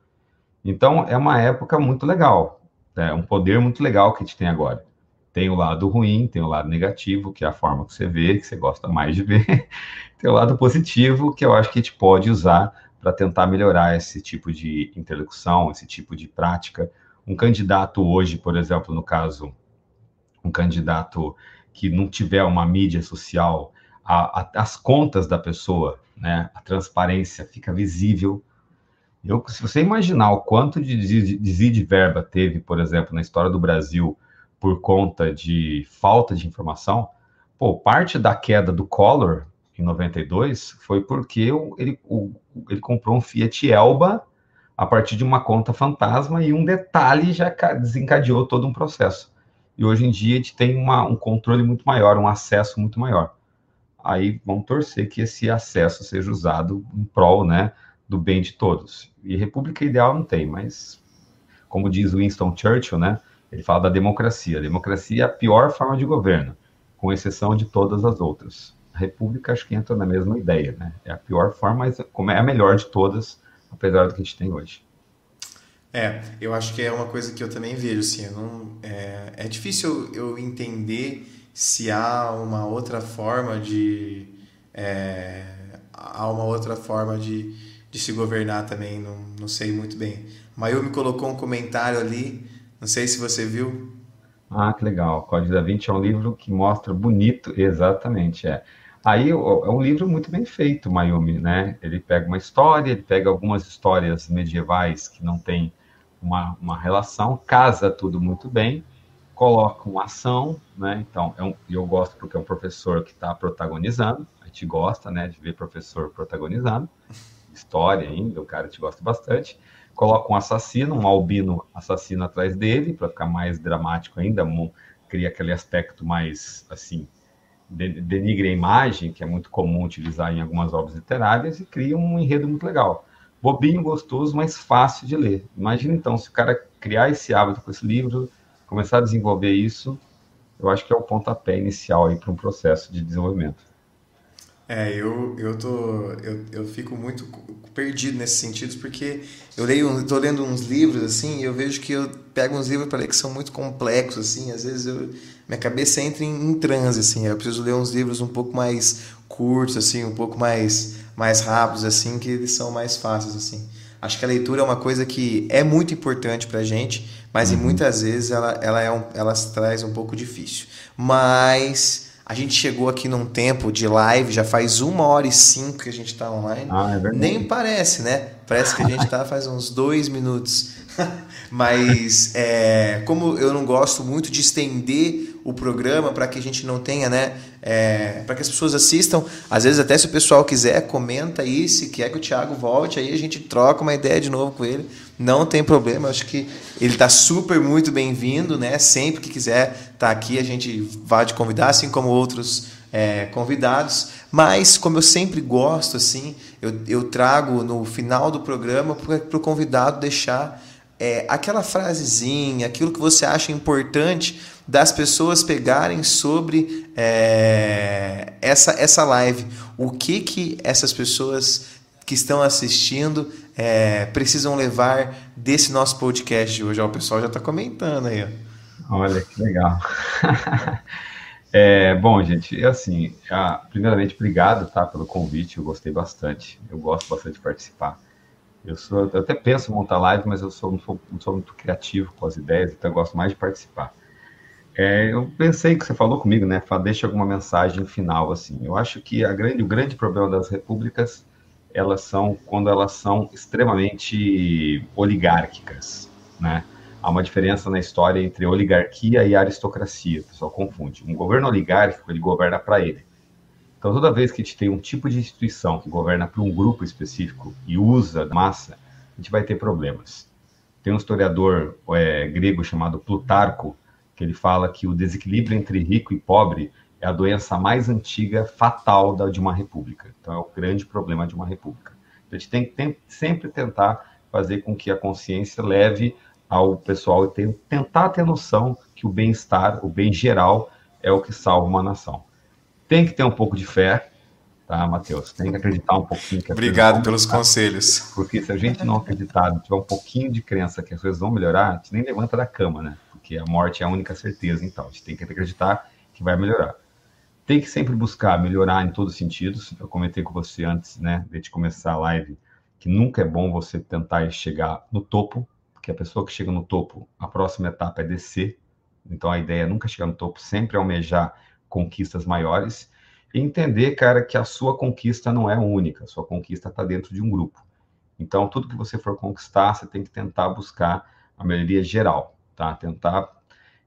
Então, é uma época muito legal, é um poder muito legal que a gente tem agora. Tem o lado ruim, tem o lado negativo, que é a forma que você vê, que você gosta mais de ver. tem o lado positivo, que eu acho que a gente pode usar para tentar melhorar esse tipo de interlocução, esse tipo de prática. Um candidato hoje, por exemplo, no caso, um candidato que não tiver uma mídia social, a, a, as contas da pessoa, né, a transparência fica visível, eu, se você imaginar o quanto de desvio de verba teve, por exemplo, na história do Brasil por conta de falta de informação, pô, parte da queda do Collor em 92 foi porque ele, o, ele comprou um Fiat Elba a partir de uma conta fantasma e um detalhe já desencadeou todo um processo. E hoje em dia a gente tem uma, um controle muito maior, um acesso muito maior. Aí vamos torcer que esse acesso seja usado em prol, né, do bem de todos. E república ideal não tem, mas como diz Winston Churchill, né? Ele fala da democracia. A democracia é a pior forma de governo, com exceção de todas as outras. República acho que entra na mesma ideia, né? É a pior forma, mas é a melhor de todas, apesar do que a gente tem hoje. É, eu acho que é uma coisa que eu também vejo, assim, não, é, é difícil eu entender se há uma outra forma de... É, há uma outra forma de de se governar também, não, não sei muito bem. Mayumi colocou um comentário ali, não sei se você viu. Ah, que legal. Código da Vinci é um livro que mostra bonito, exatamente, é. Aí é um livro muito bem feito, Mayumi, né? Ele pega uma história, ele pega algumas histórias medievais que não tem uma, uma relação, casa tudo muito bem, coloca uma ação, né? Então, é um, eu gosto porque é um professor que está protagonizando, a gente gosta, né, de ver professor protagonizando história ainda, o cara te gosta bastante. Coloca um assassino, um albino assassino atrás dele, para ficar mais dramático ainda, cria aquele aspecto mais, assim, denigre a imagem, que é muito comum utilizar em algumas obras literárias, e cria um enredo muito legal. Bobinho, gostoso, mas fácil de ler. Imagina então, se o cara criar esse hábito com esse livro, começar a desenvolver isso, eu acho que é o pontapé inicial aí para um processo de desenvolvimento. É, eu, eu, tô, eu, eu fico muito perdido nesses sentidos, porque eu leio, tô lendo uns livros, assim, e eu vejo que eu pego uns livros para ler que são muito complexos, assim, às vezes eu, minha cabeça entra em, em transe, assim, eu preciso ler uns livros um pouco mais curtos, assim, um pouco mais, mais rápidos, assim, que eles são mais fáceis, assim. Acho que a leitura é uma coisa que é muito importante para a gente, mas uhum. muitas vezes ela, ela, é um, ela traz um pouco difícil. Mas a gente chegou aqui num tempo de live, já faz uma hora e cinco que a gente está online. Ah, é Nem parece, né? Parece que a gente está faz uns dois minutos. Mas é, como eu não gosto muito de estender o programa para que a gente não tenha, né? É, para que as pessoas assistam. Às vezes, até se o pessoal quiser, comenta aí. Se quer que o Thiago volte, aí a gente troca uma ideia de novo com ele. Não tem problema. Acho que ele está super muito bem-vindo, né? Sempre que quiser tá aqui, a gente vai te convidar, assim como outros é, convidados. Mas, como eu sempre gosto, assim, eu, eu trago no final do programa para o convidado deixar é, aquela frasezinha, aquilo que você acha importante das pessoas pegarem sobre é, essa, essa live. O que, que essas pessoas que estão assistindo é, precisam levar desse nosso podcast de hoje? Ó, o pessoal já está comentando aí. Olha que legal. é, bom, gente, assim, já, primeiramente, obrigado tá, pelo convite, eu gostei bastante, eu gosto bastante de participar. Eu, sou, eu até penso em montar live, mas eu sou, não, sou, não sou muito criativo com as ideias, então eu gosto mais de participar. É, eu pensei que você falou comigo, né? Deixa alguma mensagem final, assim. Eu acho que a grande, o grande problema das repúblicas, elas são quando elas são extremamente oligárquicas, né? Há uma diferença na história entre oligarquia e aristocracia. O pessoal confunde. Um governo oligárquico, ele governa para ele. Então, toda vez que a gente tem um tipo de instituição que governa para um grupo específico e usa massa, a gente vai ter problemas. Tem um historiador é, grego chamado Plutarco, que ele fala que o desequilíbrio entre rico e pobre é a doença mais antiga, fatal da, de uma república. Então, é o grande problema de uma república. Então, a gente tem que sempre tentar fazer com que a consciência leve ao pessoal e tentar ter noção que o bem-estar, o bem geral, é o que salva uma nação. Tem que ter um pouco de fé, tá, Matheus? Tem que acreditar um pouquinho. Que Obrigado pelos conselhos. Porque se a gente não acreditar, tiver um pouquinho de crença que as coisas vão melhorar, a gente nem levanta da cama, né? Porque a morte é a única certeza, então. A gente tem que acreditar que vai melhorar. Tem que sempre buscar melhorar em todos os sentidos. Eu comentei com você antes, né, de começar a live, que nunca é bom você tentar chegar no topo, porque a pessoa que chega no topo, a próxima etapa é descer. Então a ideia é nunca chegar no topo, sempre almejar conquistas maiores e entender, cara, que a sua conquista não é única, a sua conquista está dentro de um grupo. Então, tudo que você for conquistar, você tem que tentar buscar a melhoria geral, tá? Tentar.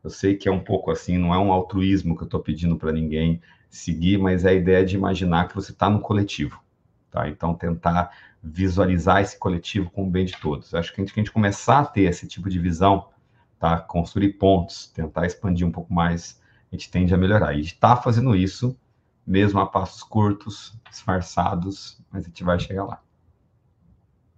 Eu sei que é um pouco assim, não é um altruísmo que eu estou pedindo para ninguém seguir, mas é a ideia de imaginar que você está no coletivo, tá? Então, tentar visualizar esse coletivo com o bem de todos. Acho que a gente, que a gente começar a ter esse tipo de visão, tá? Construir pontos, tentar expandir um pouco mais a gente tende a melhorar. E está fazendo isso, mesmo a passos curtos, disfarçados, mas a gente vai chegar lá.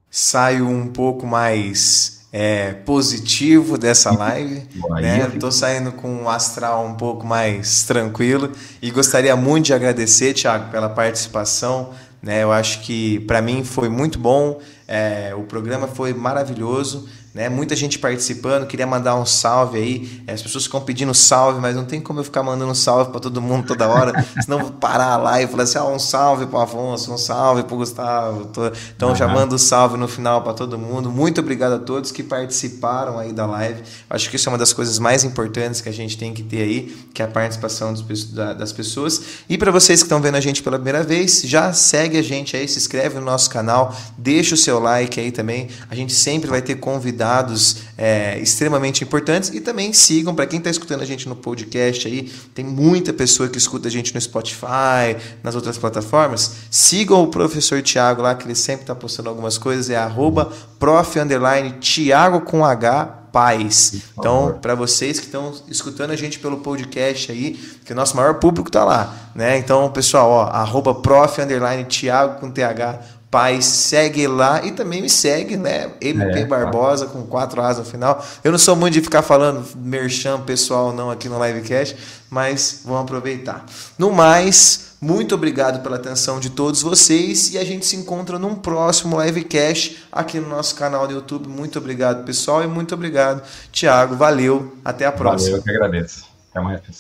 Saio um pouco mais é, positivo dessa live. né? Estou saindo com um astral um pouco mais tranquilo e gostaria muito de agradecer, Thiago, pela participação. Né? Eu acho que para mim foi muito bom, é, o programa foi maravilhoso. Né? Muita gente participando, queria mandar um salve aí. As pessoas ficam pedindo salve, mas não tem como eu ficar mandando salve para todo mundo toda hora, senão vou parar lá e falar assim: ah, um salve para Afonso, um salve para Gustavo. Então uhum. já mando salve no final para todo mundo. Muito obrigado a todos que participaram aí da live. Acho que isso é uma das coisas mais importantes que a gente tem que ter aí, que é a participação das pessoas. E para vocês que estão vendo a gente pela primeira vez, já segue a gente aí, se inscreve no nosso canal, deixa o seu like aí também. A gente sempre vai ter convidados dados é, extremamente importantes e também sigam, para quem está escutando a gente no podcast aí, tem muita pessoa que escuta a gente no Spotify, nas outras plataformas, sigam o professor Tiago lá, que ele sempre está postando algumas coisas, é arroba prof, Tiago com H, Paz. Então, para vocês que estão escutando a gente pelo podcast aí, que o nosso maior público tá lá, né? Então, pessoal, ó, arroba prof, Thiago com TH, Paz, segue lá e também me segue, né? MP é, Barbosa com quatro As no final. Eu não sou muito de ficar falando merchan pessoal não aqui no livecast, mas vamos aproveitar. No mais, muito obrigado pela atenção de todos vocês e a gente se encontra num próximo livecast aqui no nosso canal do YouTube. Muito obrigado, pessoal, e muito obrigado, Tiago. Valeu, até a próxima. Valeu, eu que agradeço. Até mais, pessoal.